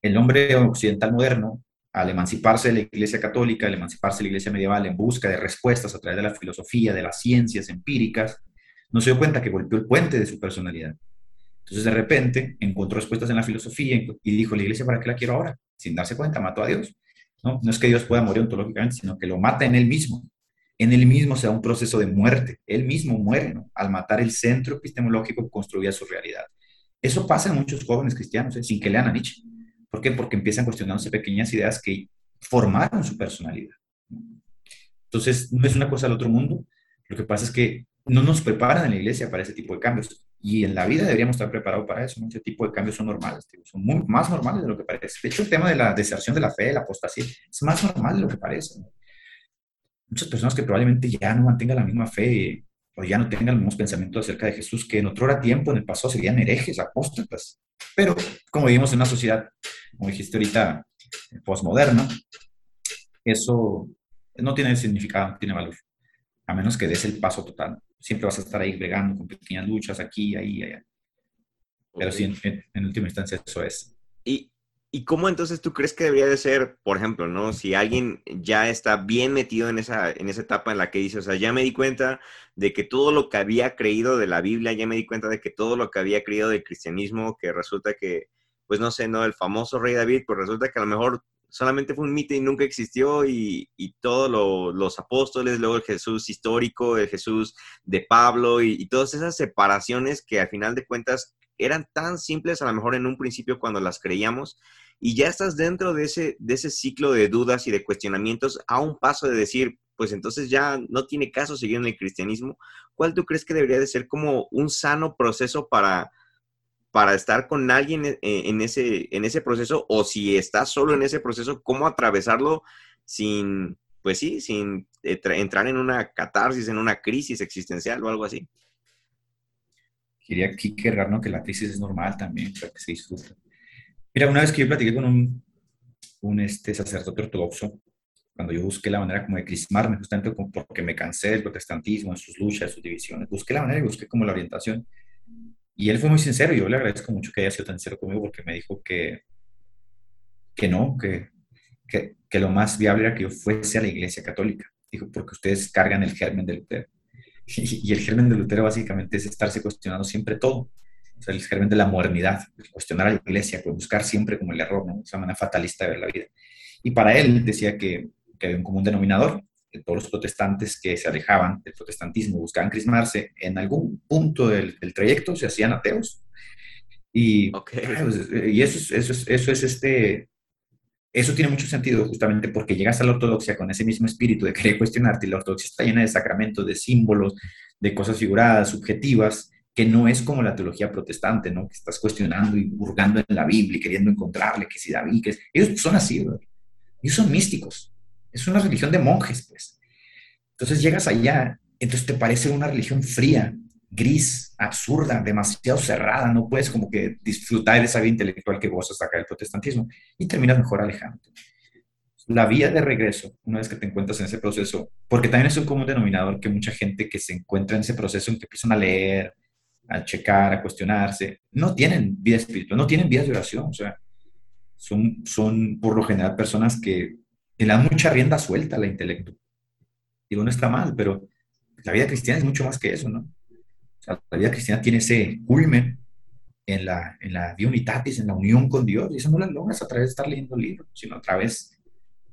El hombre occidental moderno al emanciparse de la Iglesia Católica, al emanciparse de la Iglesia medieval en busca de respuestas a través de la filosofía, de las ciencias empíricas, no se dio cuenta que golpeó el puente de su personalidad. Entonces, de repente, encontró respuestas en la filosofía y dijo, la Iglesia, ¿para qué la quiero ahora? Sin darse cuenta, mató a Dios. No, es que Dios pueda morir ontológicamente, sino que lo mata en él mismo. En él mismo se da un proceso de muerte. Él mismo muere. Al matar el centro epistemológico que construía su realidad. Eso pasa en muchos jóvenes cristianos, ¿eh? sin que lean a Nietzsche. ¿Por qué? Porque empiezan cuestionándose pequeñas ideas que formaron su personalidad. Entonces, no es una cosa del otro mundo. Lo que pasa es que no nos preparan en la iglesia para ese tipo de cambios. Y en la vida deberíamos estar preparados para eso. ¿no? Ese tipo de cambios son normales, son muy, más normales de lo que parece. De hecho, el tema de la deserción de la fe, la apostasía, es más normal de lo que parece. Muchas personas que probablemente ya no mantengan la misma fe o ya no tengan los mismos pensamientos acerca de Jesús que en otro hora tiempo, en el pasado, serían herejes, apóstatas. Pero como vivimos en una sociedad, como dijiste ahorita, postmoderna, eso no tiene significado, no tiene valor, a menos que des el paso total. Siempre vas a estar ahí bregando con pequeñas luchas aquí, ahí, allá. Pero sí, en, en, última instancia eso es. Y ¿Y cómo entonces tú crees que debería de ser, por ejemplo, ¿no? Si alguien ya está bien metido en esa, en esa etapa en la que dice, o sea, ya me di cuenta de que todo lo que había creído de la Biblia, ya me di cuenta de que todo lo que había creído del cristianismo, que resulta que, pues no sé, ¿no? El famoso rey David, pues resulta que a lo mejor solamente fue un mito y nunca existió y, y todos los apóstoles, luego el Jesús histórico, el Jesús de Pablo y, todas esas separaciones que al final de cuentas eran tan simples a lo mejor en un principio cuando las creíamos y ya estás dentro de ese, de ese ciclo de dudas y de cuestionamientos a un paso de decir, pues entonces ya no tiene caso seguir en el cristianismo. ¿Cuál tú crees que debería de ser como un sano proceso para, para estar con alguien en, en ese, en ese proceso? O si estás solo en ese proceso, ¿cómo atravesarlo sin, pues sí, sin entrar en una catarsis, en una crisis existencial o algo así? quería Kierkegaard, ¿no? Que la crisis es normal también, para que se disfrute. Mira, una vez que yo platiqué con un, un este, sacerdote ortodoxo, cuando yo busqué la manera como de crismarme, justamente porque me cansé del protestantismo, de sus luchas, sus divisiones, busqué la manera y busqué como la orientación. Y él fue muy sincero, yo le agradezco mucho que haya sido tan sincero conmigo, porque me dijo que, que no, que, que, lo más viable era que yo fuese a la iglesia católica. Dijo, porque ustedes cargan el germen del Lutero. Y, el germen de Lutero básicamente es estarse cuestionando siempre todo. O sea, el germen de la modernidad, cuestionar a la iglesia, buscar siempre como el error, ¿no? Esa manera fatalista de ver la vida. Y para él decía que, que había un común denominador, todos los protestantes que se alejaban del protestantismo, buscaban crismarse, en algún punto del, del trayecto se hacían ateos. Y, pues, y eso, es, eso, es, eso es este, eso tiene mucho sentido justamente porque llegas a la ortodoxia con ese mismo espíritu de querer cuestionarte y la ortodoxia está llena de sacramentos, de símbolos, de cosas figuradas, subjetivas, que no es como la teología protestante, ¿no? Que estás cuestionando y burgando en la Biblia y queriendo encontrarle que si David, que es... ellos son así, ¿verdad? Ellos son místicos. Es una religión de monjes, pues. Entonces llegas allá, entonces te parece una religión fría, gris, absurda, demasiado cerrada, no puedes como que disfrutar de esa vida intelectual que gozas acá del protestantismo y terminas mejor alejándote. La vía de regreso, una vez que te encuentras en ese proceso, porque también es un común denominador que mucha gente que se encuentra en ese proceso en que empiezan a leer, a checar, a cuestionarse, no tienen vida espiritual, no tienen vida de oración, o sea, son, son por lo general personas que, le dan mucha rienda suelta al intelecto. Digo, no está mal, pero la vida cristiana es mucho más que eso, ¿no? la vida cristiana tiene ese culmen en la, en la en la unión con Dios, y eso no lo logras a través de estar leyendo libros, sino a través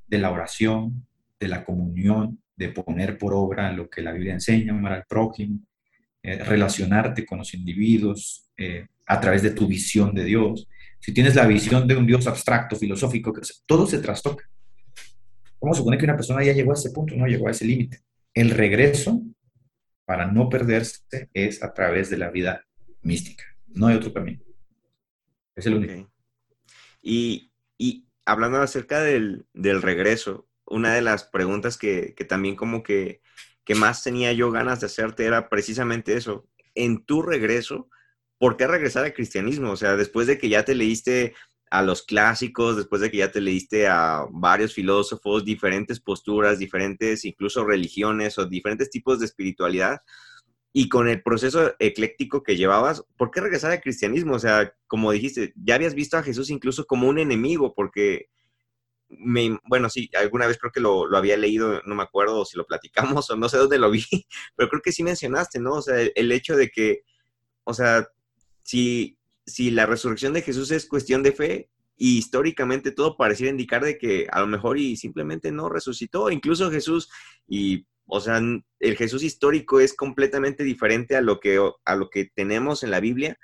de la oración, de la comunión, de poner por obra lo que la Biblia enseña, amar al prójimo, eh, relacionarte con los individuos eh, a través de tu visión de Dios. Si tienes la visión de un Dios abstracto, filosófico, todo se trastoca. Vamos a suponer que una persona ya llegó a ese punto, no llegó a ese límite. El regreso para no perderse es a través de la vida mística. No hay otro camino. Es el único. Y, hablando acerca del, regreso, una de las preguntas que, también como que, que, más tenía yo ganas de hacerte era precisamente eso. En tu regreso, ¿por qué regresar al cristianismo? O sea, después de que ya te leíste a los clásicos, después de que ya te leíste a varios filósofos, diferentes posturas, diferentes incluso religiones o diferentes tipos de espiritualidad, y con el proceso ecléctico que llevabas, ¿por qué regresar al cristianismo? O sea, como dijiste, ya habías visto a Jesús incluso como un enemigo, porque, bueno, sí, alguna vez creo que lo, lo, había leído, no me acuerdo si lo platicamos o no sé dónde lo vi, pero creo que sí mencionaste, ¿no? O sea, el, el hecho de que, o sea, si si la resurrección de Jesús es cuestión de fe, y históricamente todo pareciera indicar de que a lo mejor y simplemente no resucitó, incluso Jesús y o sea, el Jesús histórico es completamente diferente a lo que a lo que tenemos en la Biblia.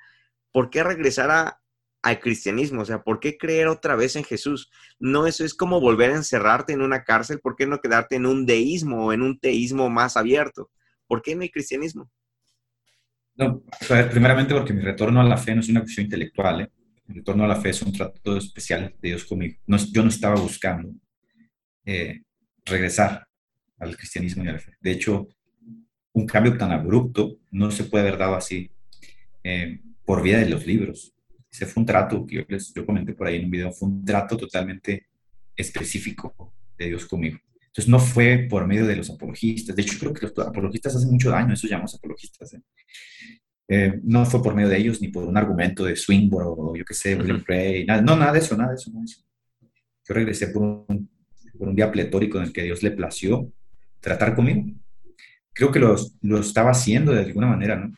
¿Por qué regresar a, al cristianismo? O sea, ¿por qué creer otra vez en Jesús? No, eso es como volver a encerrarte en una cárcel, ¿por qué no quedarte en un deísmo o en un teísmo más abierto? ¿Por qué no hay cristianismo? No, primeramente porque mi retorno a la fe no es una cuestión intelectual. ¿eh? Mi retorno a la fe es un trato especial de Dios conmigo. Yo no estaba buscando eh, regresar al cristianismo y a la fe. De hecho, un cambio tan abrupto no se puede haber dado así eh, por vía de los libros. Ese fue un trato que yo, yo comenté por ahí en un video, fue un trato totalmente específico de Dios conmigo. Entonces no fue por medio de los apologistas. De hecho, creo que los apologistas hacen mucho daño, eso llamamos apologistas. ¿eh? Eh, no fue por medio de ellos ni por un argumento de Swinburne o yo qué sé, William nada, no, nada de eso, nada de eso, Yo regresé por un, por un, día pletórico en el que Dios le plació tratar conmigo. Creo que lo, lo estaba haciendo de alguna manera, ¿no?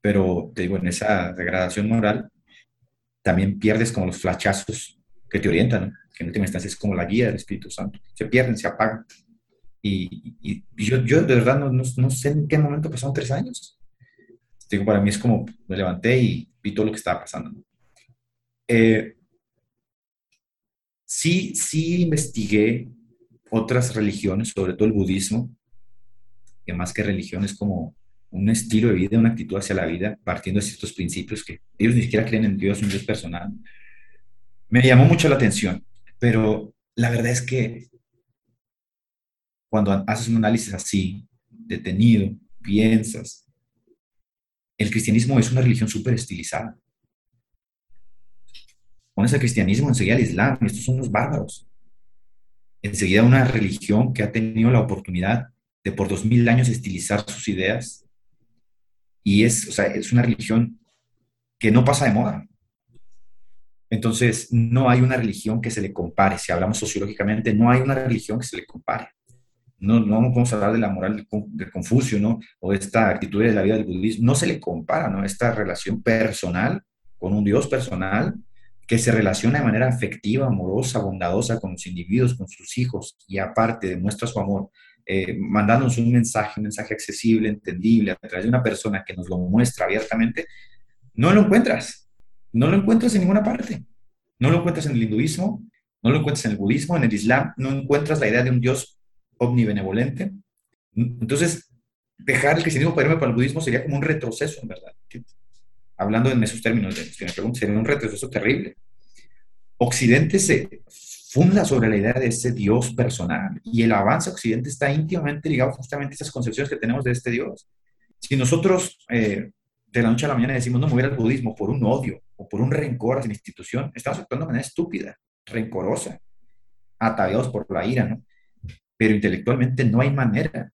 Pero te digo, en esa degradación moral también pierdes como los flachazos que te orientan, en última instancia es como la guía del Espíritu Santo. Se pierden, se apagan. Y, y, yo, yo, de verdad no, no, sé en qué momento pasaron tres años digo, para mí es como me levanté y vi todo lo que estaba pasando. Eh, sí, sí investigué otras religiones, sobre todo el budismo, que más que religión es como un estilo de vida, una actitud hacia la vida, partiendo de ciertos principios que ellos ni siquiera creen en Dios, un Dios personal. Me llamó mucho la atención, pero la verdad es que cuando haces un análisis así, detenido, piensas, el cristianismo es una religión súper estilizada. Pones el cristianismo, enseguida el islam, estos son los bárbaros. Enseguida una religión que ha tenido la oportunidad de por dos mil años estilizar sus ideas y es, o sea, es una religión que no pasa de moda. Entonces, no hay una religión que se le compare. Si hablamos sociológicamente, no hay una religión que se le compare no, no vamos a hablar de la moral de, Confucio, ¿no? O esta actitud de la vida del budismo, no se le compara, ¿no? Esta relación personal con un Dios personal que se relaciona de manera afectiva, amorosa, bondadosa con los individuos, con sus hijos, y aparte demuestra su amor, eh, mandándonos un mensaje, un mensaje accesible, entendible, a través de una persona que nos lo muestra abiertamente, no lo encuentras, no lo encuentras en ninguna parte. No lo encuentras en el hinduismo, no lo encuentras en el budismo, en el islam, no encuentras la idea de un Dios omnibenevolente. Entonces, dejar el cristianismo para irme para el budismo sería como un retroceso, en verdad. Hablando en esos términos, de, si me sería un retroceso terrible. Occidente se funda sobre la idea de ese Dios personal y el avance occidente está íntimamente ligado justamente a esas concepciones que tenemos de este Dios. Si nosotros eh, de la noche a la mañana decimos no mover al budismo por un odio o por un rencor hacia la institución, estamos actuando de manera estúpida, rencorosa, ataviados por la ira, ¿no? pero intelectualmente no hay manera.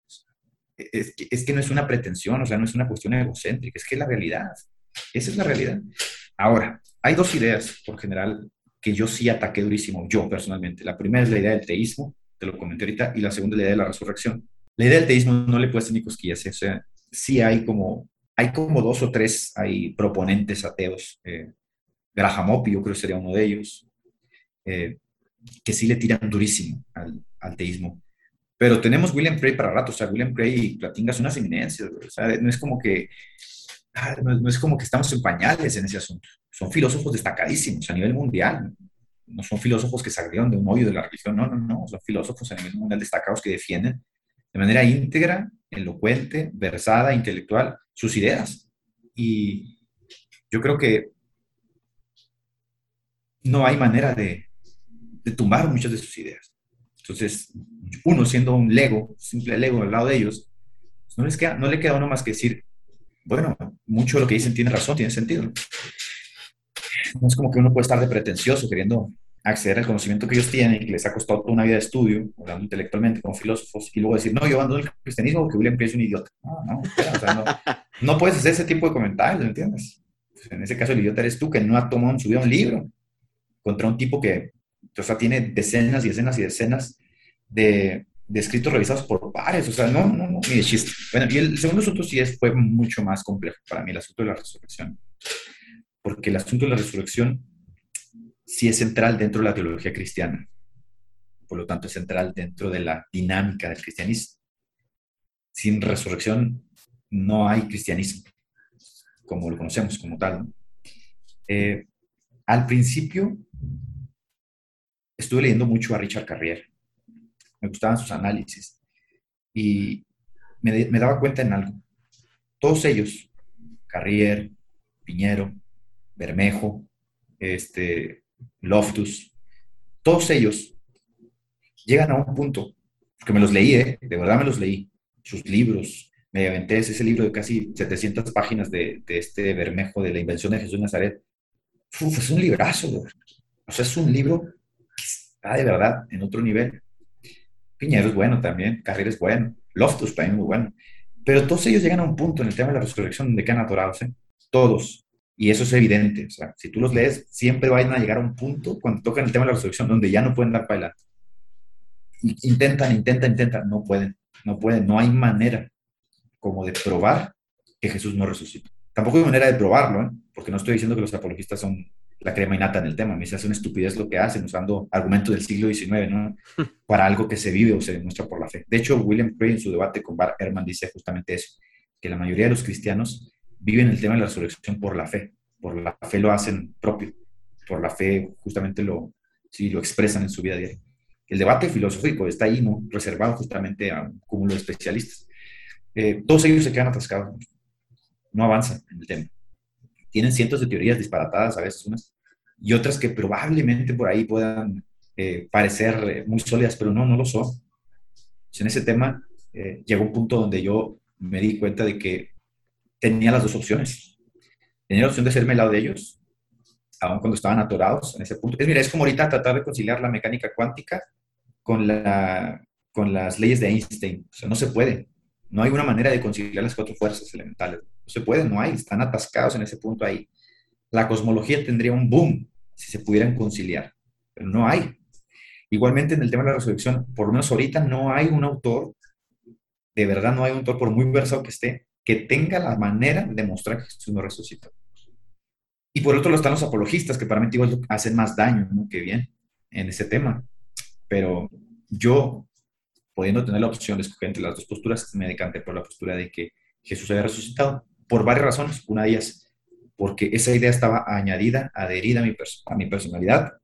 Es que, es que no es una pretensión, o sea, no es una cuestión egocéntrica, es que es la realidad. Esa es la realidad. Ahora, hay dos ideas, por general, que yo sí ataqué durísimo, yo personalmente. La primera es la idea del teísmo, te lo comenté ahorita, y la segunda es la idea de la resurrección. La idea del teísmo no le puede hacer ni cosquillas, o sea, sí hay como, hay como dos o tres hay proponentes ateos. Eh, Graham Oppy, yo creo que sería uno de ellos, eh, que sí le tiran durísimo al, al teísmo. Pero tenemos William Cray para rato, o sea, William Cray y Platinga son unas eminencias, o sea, no es como que ah, no, es como que estamos en pañales en ese asunto. Son filósofos destacadísimos a nivel mundial. No son filósofos que salieron de un hoyo de la religión, no, no, no. Son filósofos a nivel mundial destacados que defienden de manera íntegra, elocuente, versada, intelectual, sus ideas. Y yo creo que no hay manera de, tumbar muchas de sus ideas. Entonces, uno siendo un lego, simple lego al lado de ellos, no, les queda, no le queda uno más que decir, bueno, mucho de lo que dicen tiene razón, tiene sentido. No es como que uno puede estar de pretencioso queriendo acceder al conocimiento que ellos tienen y que les ha costado toda una vida de estudio, hablando intelectualmente con filósofos, y luego decir, no, yo ando el cristianismo porque William Pierce es un idiota. No, no, o sea, no, no, puedes hacer ese tipo de comentarios, ¿me entiendes? Pues en ese caso el idiota eres tú que no ha tomado en su vida un libro contra un tipo que o sea, tiene decenas y decenas y decenas de, de escritos revisados por pares. O sea, no, no, no, ni de chiste. Bueno, y el segundo asunto sí es, fue mucho más complejo para mí, el asunto de la resurrección. Porque el asunto de la resurrección sí es central dentro de la teología cristiana. Por lo tanto, es central dentro de la dinámica del cristianismo. Sin resurrección no hay cristianismo, como lo conocemos como tal. Eh, al principio estuve leyendo mucho a Richard Carrier. Me gustaban sus análisis. Y me, daba cuenta en algo. Todos ellos, Carrier, Piñero, Bermejo, este, Loftus, todos ellos llegan a un punto, que me los leí, ¿eh? de verdad me los leí, sus libros, me aventé ese libro de casi 700 páginas de, este Bermejo de la invención de Jesús Nazaret. es un librazo, o sea, es un libro de verdad en otro nivel. Piñero es bueno también, Carrera es bueno, Loftus también muy bueno. Pero todos ellos llegan a un punto en el tema de la resurrección donde quedan atorados, ¿eh? Todos. Y eso es evidente. O sea, si tú los lees, siempre van a llegar a un punto cuando tocan el tema de la resurrección donde ya no pueden dar para adelante. Intentan, intentan, intentan, no pueden, no pueden, no hay manera como de probar que Jesús no resucitó. Tampoco hay manera de probarlo, ¿eh? porque no estoy diciendo que los apologistas son la crema innata en el tema. Me dice, es una estupidez lo que hacen, usando argumentos del siglo XIX, ¿no? Para algo que se vive o se demuestra por la fe. De hecho, William Frey en su debate con Bart Ehrman dice justamente eso, que la mayoría de los cristianos viven el tema de la resurrección por la fe. Por la fe lo hacen propio. Por la fe justamente lo, sí, lo expresan en su vida diaria. El debate filosófico está ahí, ¿no? Reservado justamente a un cúmulo de especialistas. Eh, todos ellos se quedan atascados, no avanzan en el tema. Tienen cientos de teorías disparatadas, a veces unas, y otras que probablemente por ahí puedan eh, parecer eh, muy sólidas, pero no, no lo son. En ese tema llegó un punto donde yo me di cuenta de que tenía las dos opciones. Tenía la opción de hacerme lado de ellos, aun cuando estaban atorados en ese punto. Es, mira, es como ahorita tratar de conciliar la mecánica cuántica con, la, con las leyes de Einstein. O sea, no se puede. No hay una manera de conciliar las cuatro fuerzas elementales. No se puede, no hay. Están atascados en ese punto ahí. La cosmología tendría un boom si se pudieran conciliar, pero no hay. Igualmente en el tema de la resurrección, por lo menos ahorita no hay un autor, de verdad no hay un autor, por muy versado que esté, que tenga la manera de mostrar que Jesús no resucitó. Y por otro lado están los apologistas, que para mí hacen más daño que bien en ese tema. Pero yo pudiendo tener la opción de escoger entre las dos posturas, me decanté por la postura de que Jesús había resucitado, por varias razones. Una de ellas, porque esa idea estaba añadida, adherida a mi, a mi personalidad,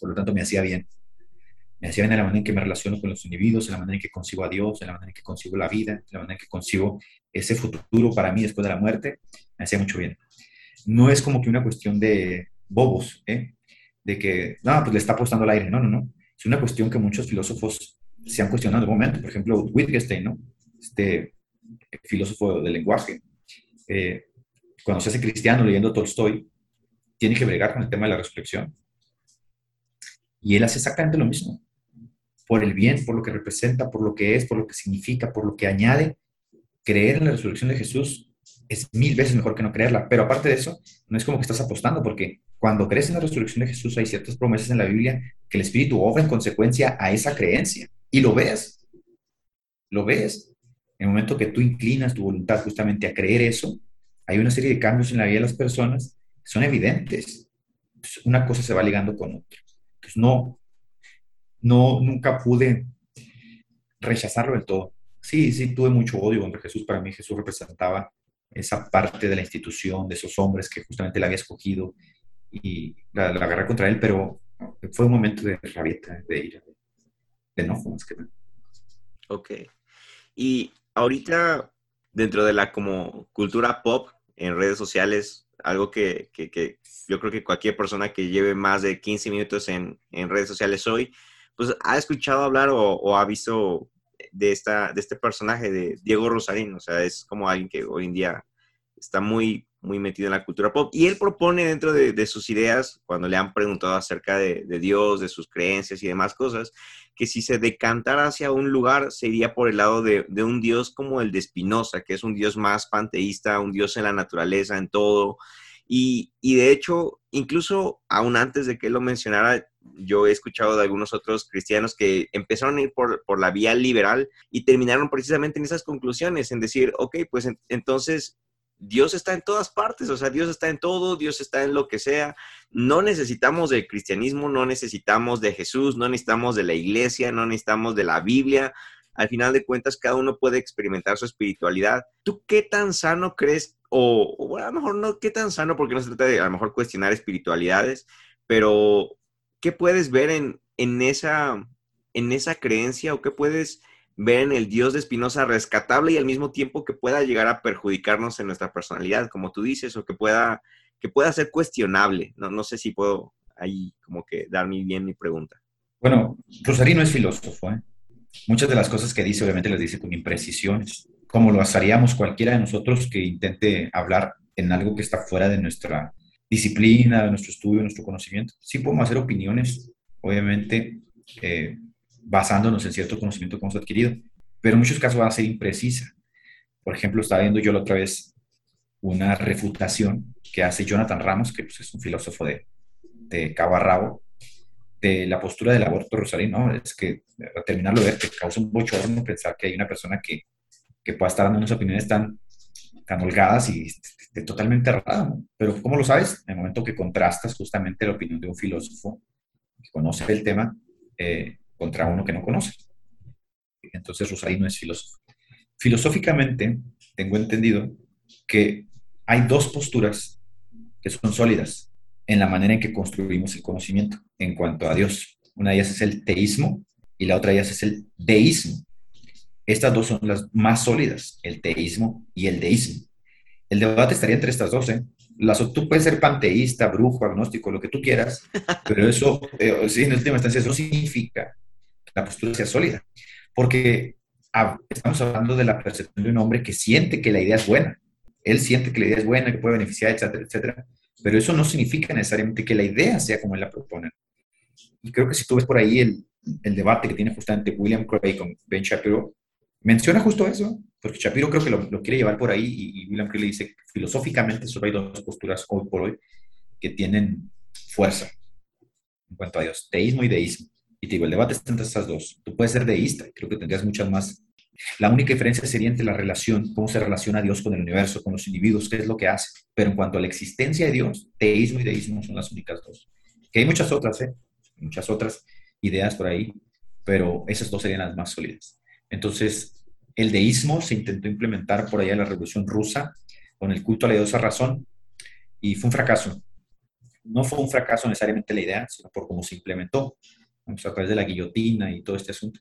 por lo tanto me hacía bien. Me hacía bien en la manera en que me relaciono con los individuos, en la manera en que concibo a Dios, en la manera en que concibo la vida, en la manera en que concibo ese futuro para mí después de la muerte, me hacía mucho bien. No es como que una cuestión de bobos, ¿eh? de que, no, pues le está apostando al aire. No, no, no. Es una cuestión que muchos filósofos se han cuestionado en algún momento. Por ejemplo, Wittgenstein, ¿no? Este filósofo del lenguaje, eh, cuando se hace cristiano leyendo Tolstoy, tiene que bregar con el tema de la resurrección. Y él hace exactamente lo mismo. Por el bien, por lo que representa, por lo que es, por lo que significa, por lo que añade, creer en la resurrección de Jesús es mil veces mejor que no creerla. Pero aparte de eso, no es como que estás apostando, porque cuando crees en la resurrección de Jesús hay ciertas promesas en la Biblia que el Espíritu obra en consecuencia a esa creencia. Y lo ves, lo ves. En el momento que tú inclinas tu voluntad justamente a creer eso, hay una serie de cambios en la vida de las personas que son evidentes. una cosa se va ligando con otra. Entonces, no, no, nunca pude rechazarlo del todo. Sí, sí, tuve mucho odio contra Jesús. Para mí Jesús representaba esa parte de la institución, de esos hombres que justamente la había escogido y la, la agarré contra él, pero fue un momento de rabieta, de ira, de enojo más que nada. Ok. Y ahorita, dentro de la como cultura pop en redes sociales, algo que, que, que, yo creo que cualquier persona que lleve más de 15 minutos en, en redes sociales hoy, pues ha escuchado hablar o, o, ha visto de, esta, de este personaje de Diego Rosarín. O sea, es como alguien que hoy en día está muy, muy metido en la cultura pop. Y él propone dentro de, sus ideas, cuando le han preguntado acerca de, de, Dios, de sus creencias y demás cosas, que si se decantara hacia un lugar, se iría por el lado de, de, un Dios como el de Spinoza, que es un Dios más panteísta, un Dios en la naturaleza, en todo. Y, de hecho, incluso aún antes de que lo mencionara, yo he escuchado de algunos otros cristianos que empezaron a ir por, por la vía liberal y terminaron precisamente en esas conclusiones, en decir, ok, pues en, entonces Dios está en todas partes, o sea, Dios está en todo, Dios está en lo que sea. No necesitamos del cristianismo, no necesitamos de Jesús, no necesitamos de la iglesia, no necesitamos de la Biblia. Al final de cuentas, cada uno puede experimentar su espiritualidad. ¿Tú qué tan sano crees? O, a lo mejor no qué tan sano, porque no se trata de a lo mejor cuestionar espiritualidades, pero ¿qué puedes ver en, en, esa, en esa creencia o qué puedes ver en el Dios de Espinosa rescatable y al mismo tiempo que pueda llegar a perjudicarnos en nuestra personalidad, como tú dices, o que pueda, que pueda ser cuestionable. No, no sé si puedo ahí como que dar bien mi pregunta. Bueno, Rosarino es filósofo. ¿eh? Muchas de las cosas que dice obviamente las dice con imprecisiones, como lo haríamos cualquiera de nosotros que intente hablar en algo que está fuera de nuestra disciplina, de nuestro estudio, de nuestro conocimiento. Sí podemos hacer opiniones, obviamente, eh, basándonos en cierto conocimiento que hemos adquirido, pero en muchos casos va a ser imprecisa. Por ejemplo, estaba viendo yo la otra vez una refutación que hace Jonathan Ramos, que pues, es un filósofo de, de cabo a rabo, de la postura del aborto, Rosalín, ¿no? Es que a terminarlo de ver te causa un bochorno pensar que hay una persona que, que pueda estar dando unas opiniones tan, tan holgadas y totalmente errada, Pero ¿cómo lo sabes? En el momento que contrastas justamente la opinión de un filósofo que conoce el tema eh, contra uno que no conoce. Entonces Rosalín no es filósofo. Filosóficamente, tengo entendido que hay dos posturas que son sólidas en la manera en que construimos el conocimiento en cuanto a Dios. Una de ellas es el teísmo y la otra de ellas es el deísmo. Estas dos son las más sólidas, el teísmo y el deísmo. El debate estaría entre estas dos. ¿eh? Las, tú puedes ser panteísta, brujo, agnóstico, lo que tú quieras, pero eso, eh, en última instancia, eso significa que la postura sea sólida. Porque estamos hablando de la percepción de un hombre que siente que la idea es buena. Él siente que la idea es buena, que puede beneficiar, etcétera, etcétera. Pero eso no significa necesariamente que la idea sea como él la propone. Y creo que si tú ves por ahí el, el debate que tiene justamente William Craig con Ben Shapiro, menciona justo eso, porque Shapiro creo que lo, lo quiere llevar por ahí y, William Craig le dice filosóficamente solo hay dos posturas hoy por hoy que tienen fuerza en cuanto a Dios, teísmo y deísmo. Y te digo, el debate está entre estas dos. Tú puedes ser deísta, creo que tendrías muchas más. La única diferencia sería entre la relación, cómo se relaciona Dios con el universo, con los individuos, qué es lo que hace. Pero en cuanto a la existencia de Dios, teísmo y deísmo son las únicas dos. Que hay muchas otras, ¿eh? Muchas otras ideas por ahí, pero esas dos serían las más sólidas. Entonces, el deísmo se intentó implementar por allá en la Revolución Rusa con el culto a la diosa razón y fue un fracaso. No fue un fracaso necesariamente la idea, sino por cómo se implementó a través de la guillotina y todo este asunto.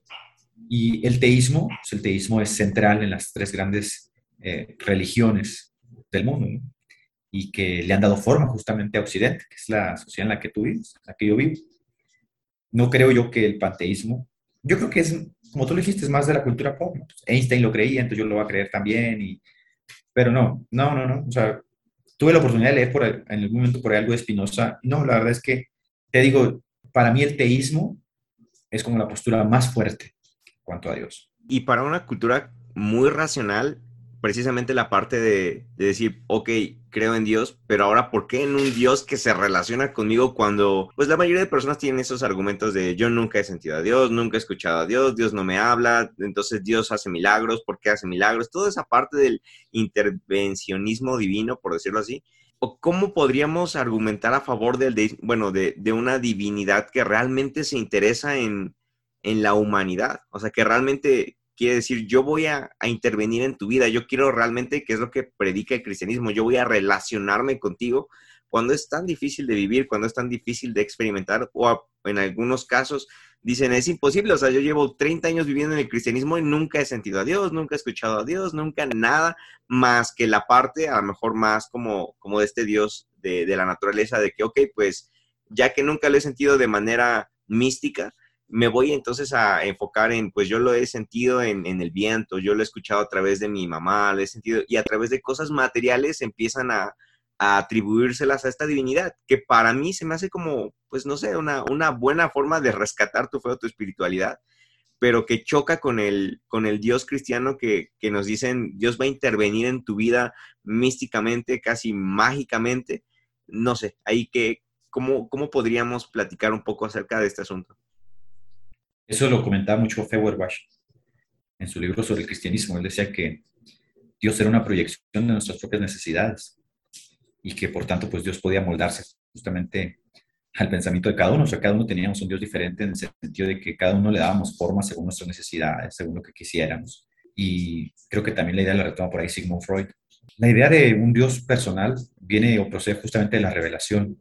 Y el teísmo, pues, el teísmo es central en las tres grandes eh, religiones del mundo y que le han dado forma justamente a Occidente, que es la sociedad en la que tú vives, en la que yo vivo. No creo yo que el panteísmo, yo creo que es, como tú lo dijiste, es más de la cultura pop. Einstein lo creía, entonces yo lo voy a creer también. Y, pero no, no, no, no. O sea, tuve la oportunidad de leer por, en algún momento por ahí algo de Spinoza. No, la verdad es que, te digo, para mí el teísmo es como la postura más fuerte en cuanto a Dios. Y para una cultura muy racional, precisamente la parte de, decir, ok, creo en Dios, pero ahora, ¿por qué en un Dios que se relaciona conmigo cuando, pues la mayoría de personas tienen esos argumentos de yo nunca he sentido a Dios, nunca he escuchado a Dios, Dios no me habla, entonces Dios hace milagros, ¿por qué hace milagros? Toda esa parte del intervencionismo divino, por decirlo así, o cómo podríamos argumentar a favor del, de, bueno, de, una divinidad que realmente se interesa en, la humanidad, o sea, que realmente quiere decir, yo voy a, intervenir en tu vida, yo quiero realmente, que es lo que predica el cristianismo, yo voy a relacionarme contigo cuando es tan difícil de vivir, cuando es tan difícil de experimentar, o en algunos casos dicen, es imposible, o sea, yo llevo 30 años viviendo en el cristianismo y nunca he sentido a Dios, nunca he escuchado a Dios, nunca nada más que la parte, a lo mejor más como, como de este Dios de, la naturaleza, de que, ok, pues ya que nunca lo he sentido de manera mística, me voy entonces a enfocar en, pues yo lo he sentido en, en, el viento, yo lo he escuchado a través de mi mamá, lo he sentido, y a través de cosas materiales empiezan a, a atribuírselas a esta divinidad, que para mí se me hace como, pues no sé, una, una buena forma de rescatar tu fe o tu espiritualidad, pero que choca con el, con el Dios cristiano que, que nos dicen, Dios va a intervenir en tu vida místicamente, casi mágicamente. No sé, ahí que, ¿cómo, ¿cómo podríamos platicar un poco acerca de este asunto? Eso lo comentaba mucho Feuerbach en su libro sobre el cristianismo. Él decía que Dios era una proyección de nuestras propias necesidades y que por tanto pues Dios podía moldarse justamente al pensamiento de cada uno. O sea, cada uno teníamos un Dios diferente en el sentido de que cada uno le dábamos forma según nuestras necesidades, según lo que quisiéramos. Y creo que también la idea la retoma por ahí Sigmund Freud. La idea de un Dios personal viene o procede justamente de la revelación.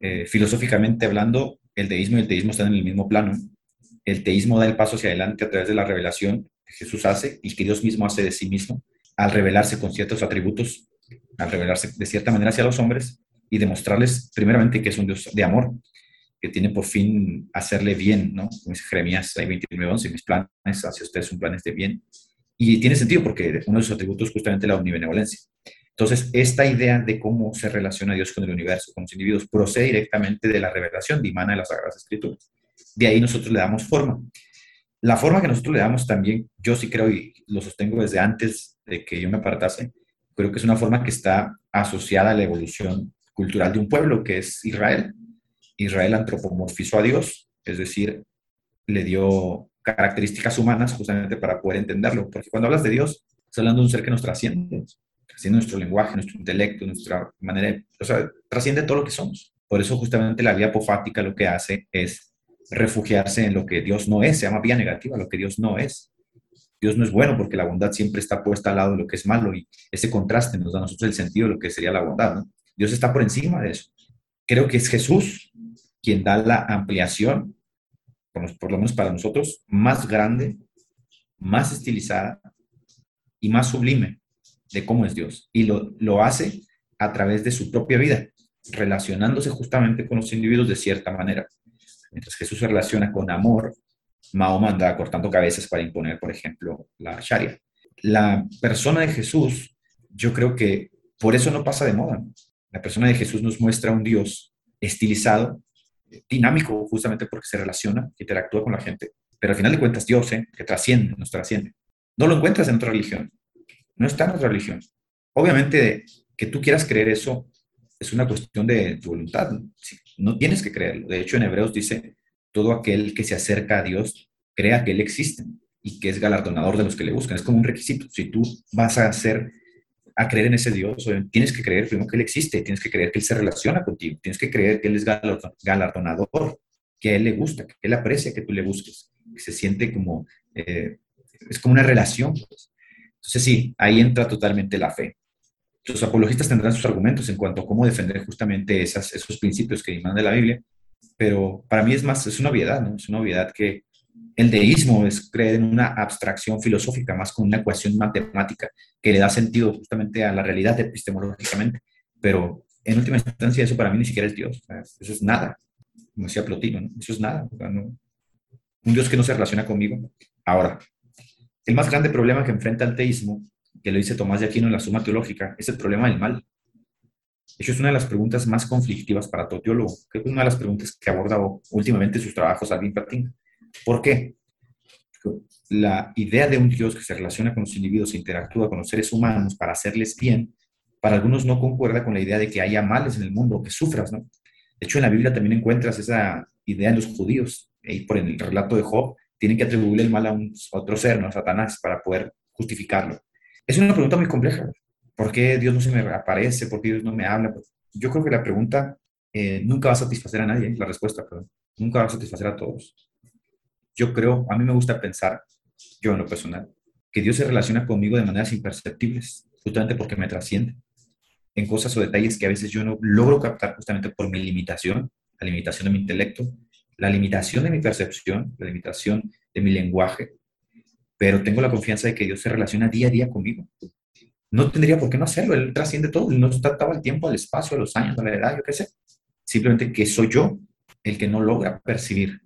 Eh, filosóficamente hablando, el deísmo y el teísmo están en el mismo plano. El teísmo da el paso hacia adelante a través de la revelación que Jesús hace y que Dios mismo hace de sí mismo al revelarse con ciertos atributos al revelarse de cierta manera hacia los hombres y demostrarles primeramente que es un Dios de amor, que tiene por fin hacerle bien, ¿no? Como dice Jeremías 29.11, mis planes hacia ustedes son planes de bien. Y tiene sentido porque uno de sus atributos es justamente la omnibenevolencia. Entonces, esta idea de cómo se relaciona Dios con el universo, con los individuos, procede directamente de la revelación, dimana de las Sagradas Escrituras. De ahí nosotros le damos forma. la forma que nosotros le damos también, yo sí creo y lo sostengo desde antes de que yo me apartase, creo que es una forma que está asociada a la evolución cultural de un pueblo, que es Israel. Israel antropomorfizó a Dios, es decir, le dio características humanas justamente para poder entenderlo, porque cuando hablas de Dios, estás hablando de un ser que nos trasciende, trasciende nuestro lenguaje, nuestro intelecto, nuestra manera de, o sea, trasciende todo lo que somos. Por eso justamente la vía apofática lo que hace es refugiarse en lo que Dios no es, se llama vía negativa, lo que Dios no es. Dios no es bueno porque la bondad siempre está puesta al lado de lo que es malo y ese contraste nos da a nosotros el sentido de lo que sería la bondad. Dios está por encima de eso. Creo que es Jesús quien da la ampliación, por lo menos para nosotros, más grande, más estilizada y más sublime de cómo es Dios. Y lo, lo hace a través de su propia vida, relacionándose justamente con los individuos de cierta manera. Mientras Jesús se relaciona con amor, Mahoma andaba cortando cabezas para imponer, por ejemplo, la Sharia. La persona de Jesús, yo creo que por eso no pasa de moda. La persona de Jesús nos muestra un Dios estilizado, dinámico, justamente porque se relaciona, interactúa con la gente. Pero al final de cuentas, Dios, ¿eh? que trasciende, nos trasciende. No lo encuentras en otra religión. No está en otra religión. Obviamente, que tú quieras creer eso es una cuestión de voluntad. No tienes que creerlo. De hecho, en Hebreos dice, todo aquel que se acerca a Dios crea que Él existe y que es galardonador de los que le buscan. Es como un requisito. Si tú vas a hacer, a creer en ese Dios, tienes que creer primero que Él existe, tienes que creer que Él se relaciona contigo, tienes que creer que Él es galardonador, que a Él le gusta, que Él aprecia que tú le busques, que se siente como, eh, es como una relación. Pues. Entonces sí, ahí entra totalmente la fe. Los apologistas tendrán sus argumentos en cuanto a cómo defender justamente esos principios que de la Biblia, pero para mí es más, es una obviedad, ¿no? Es una obviedad que el deísmo es creer en una abstracción filosófica más con una ecuación matemática que le da sentido justamente a la realidad epistemológicamente, pero en última instancia eso para mí ni siquiera es Dios, eso es nada, como decía Plotino, ¿no? eso es nada, un Dios que no se relaciona conmigo. Ahora, el más grande problema que enfrenta el teísmo, que lo dice Tomás de Aquino en la Suma Teológica, es el problema del mal. Eso es una de las preguntas más conflictivas para todo teólogo. Creo que es una de las preguntas que ha abordado últimamente sus trabajos Alvin Patín. ¿Por qué? La idea de un Dios que se relaciona con los individuos e interactúa con los seres humanos para hacerles bien, para algunos no concuerda con la idea de que haya males en el mundo, que sufras, ¿no? De hecho, en la Biblia también encuentras esa idea en los judíos, y por el relato de Job, tienen que atribuirle el mal a, un, otro ser, ¿no? A Satanás, para poder justificarlo. Es una pregunta muy compleja. ¿Por qué Dios no se me aparece? ¿Por qué Dios no me habla? Yo creo que la pregunta eh, nunca va a satisfacer a nadie, la respuesta, perdón. Nunca va a satisfacer a todos. Yo creo, a mí me gusta pensar, yo en lo personal, que Dios se relaciona conmigo de maneras imperceptibles, justamente porque me trasciende en cosas o detalles que a veces yo no logro captar justamente por mi limitación, la limitación de mi intelecto, la limitación de mi percepción, la limitación de mi lenguaje, pero tengo la confianza de que Dios se relaciona día a día conmigo no tendría por qué no hacerlo. Él trasciende todo. Él no trataba el tiempo, al espacio, a los años, a la edad, yo qué sé. Simplemente que soy yo el que no logra percibir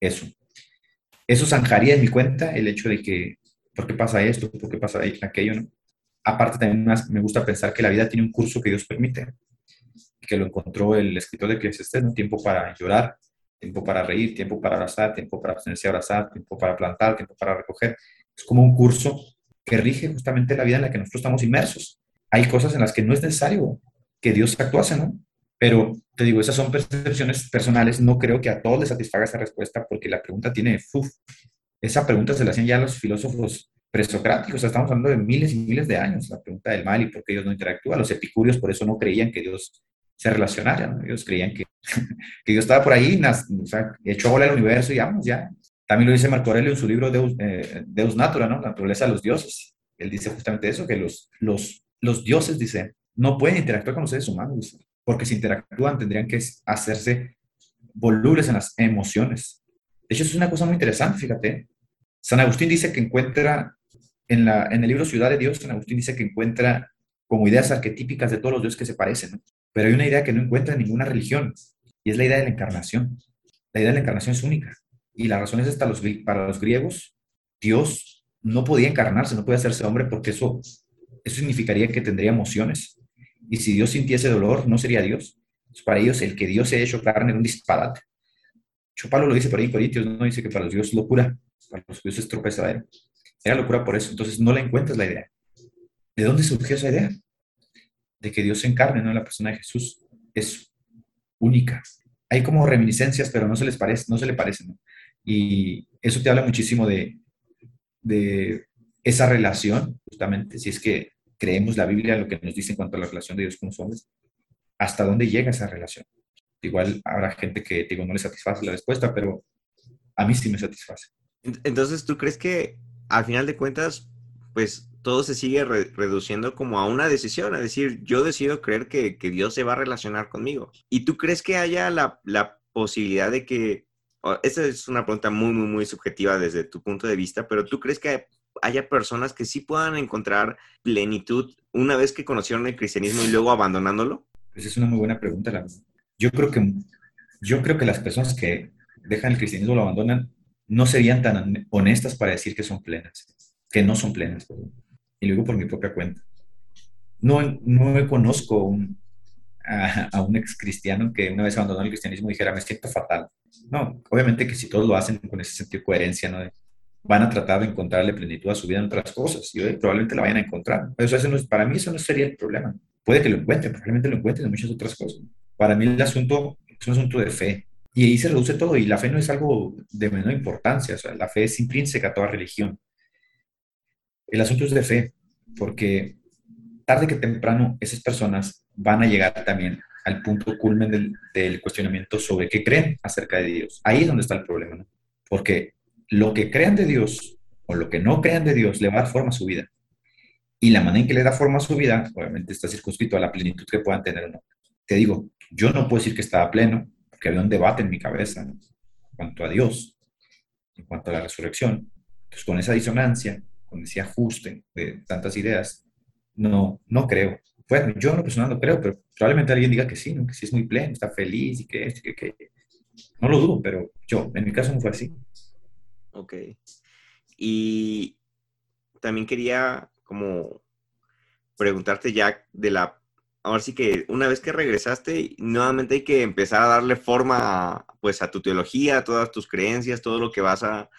eso. Eso zanjaría en mi cuenta el hecho de que, ¿por qué pasa esto? ¿Por qué pasa aquello? ¿no? Aparte, también me gusta pensar que la vida tiene un curso que Dios permite, que lo encontró el escritor de Eclesiastes, ¿no? Tiempo para llorar, tiempo para reír, tiempo para abrazar, tiempo para abstenerse abrazar, tiempo para plantar, tiempo para recoger. Es como un curso que rige justamente la vida en la que nosotros estamos inmersos. Hay cosas en las que no es necesario que Dios actuase, ¿no? Pero te digo, esas son percepciones personales. No creo que a todos les satisfaga esa respuesta porque la pregunta tiene, esa pregunta se la hacían ya los filósofos presocráticos, estamos hablando de miles y miles de años, la pregunta del mal y por qué Dios no interactúa. Los epicúreos por eso no creían que Dios se relacionara, ¿no? ellos creían que, que Dios estaba por ahí, o sea, bola el universo y vamos, ya, también lo dice Marco Aurelio en su libro Deus, eh, Natura, ¿no? Naturaleza de los dioses. Él dice justamente eso, que los, dioses, dice, no pueden interactuar con los seres humanos, porque si interactúan tendrían que hacerse volubles en las emociones. De hecho, eso es una cosa muy interesante, fíjate. San Agustín dice que encuentra, en, en el libro Ciudad de Dios, San Agustín dice que encuentra como ideas arquetípicas de todos los dioses que se parecen, ¿no? Pero hay una idea que no encuentra en ninguna religión, y es la idea de la encarnación. La idea de la encarnación es única. Y la razón es esta, los, para los griegos, Dios no podía encarnarse, no podía hacerse hombre porque eso, eso significaría que tendría emociones. Y si Dios sintiese dolor, no sería Dios. para ellos, el que Dios se ha hecho carne era un disparate. Pablo lo dice por ahí, Corintios, no dice que para los dioses es locura, para los judíos es tropezadero. Era locura por eso, entonces no le encuentras la idea. ¿De dónde surgió esa idea? De que Dios se encarne, ¿no? En la persona de Jesús es única. Hay como reminiscencias, pero no se les parece, no se le parecen, Y eso te habla muchísimo de, de esa relación, justamente, si es que creemos la Biblia, lo que nos dice en cuanto a la relación de Dios con los hombres, hasta dónde llega esa relación. Igual habrá gente que, digo, no le satisface la respuesta, pero a mí sí me satisface. Entonces, ¿tú crees que al final de cuentas, pues todo se sigue reduciendo como a una decisión, a decir, yo decido creer que, Dios se va a relacionar conmigo. ¿Y tú crees que haya la, la posibilidad de que, esta es una pregunta muy, muy, muy subjetiva desde tu punto de vista, pero tú crees que haya personas que sí puedan encontrar plenitud una vez que conocieron el cristianismo y luego abandonándolo? Esa es una muy buena pregunta. Yo creo que, yo creo que las personas que dejan el cristianismo lo abandonan no serían tan honestas para decir que son plenas, que no son plenas. Y lo digo por mi propia cuenta. No, no conozco a, a, un ex cristiano que una vez abandonó el cristianismo dijera, me siento fatal. No, obviamente que si todos lo hacen con ese sentido de coherencia, ¿no? van a tratar de encontrarle plenitud a su vida en otras cosas y probablemente la vayan a encontrar. Eso para mí eso no sería el problema. Puede que lo encuentren, probablemente lo encuentren en muchas otras cosas. Para mí el asunto es un asunto de fe. Y ahí se reduce todo. Y la fe no es algo de menor importancia. O sea, la fe es intrínseca a toda religión. El asunto es de fe, porque tarde que temprano esas personas van a llegar también al punto culmen del, cuestionamiento sobre qué creen acerca de Dios. Ahí es donde está el problema, ¿no? Porque lo que crean de Dios o lo que no crean de Dios le va a dar forma a su vida. Y la manera en que le da forma a su vida, obviamente está circunscrito a la plenitud que puedan tener o no. Te digo, yo no puedo decir que estaba pleno, porque había un debate en mi cabeza en cuanto a Dios, en cuanto a la resurrección. Entonces, con esa disonancia, con ese ajuste de tantas ideas, no, no creo. Bueno, yo no personal no creo, pero probablemente alguien diga que sí, que sí es muy pleno, está feliz y que, que, que no lo dudo, pero yo, en mi caso no fue así. Ok. Y también quería como preguntarte ya de la, ahora sí que una vez que regresaste, nuevamente hay que empezar a darle forma pues a tu teología, a todas tus creencias, todo lo que vas a,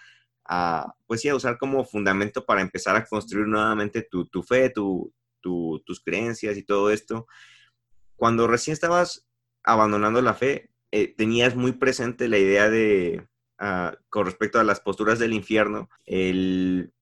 pues sí, a usar como fundamento para empezar a construir nuevamente tu, fe, tu, tus creencias y todo esto. Cuando recién estabas abandonando la fe, eh, tenías muy presente la idea de, con respecto a las posturas del infierno, el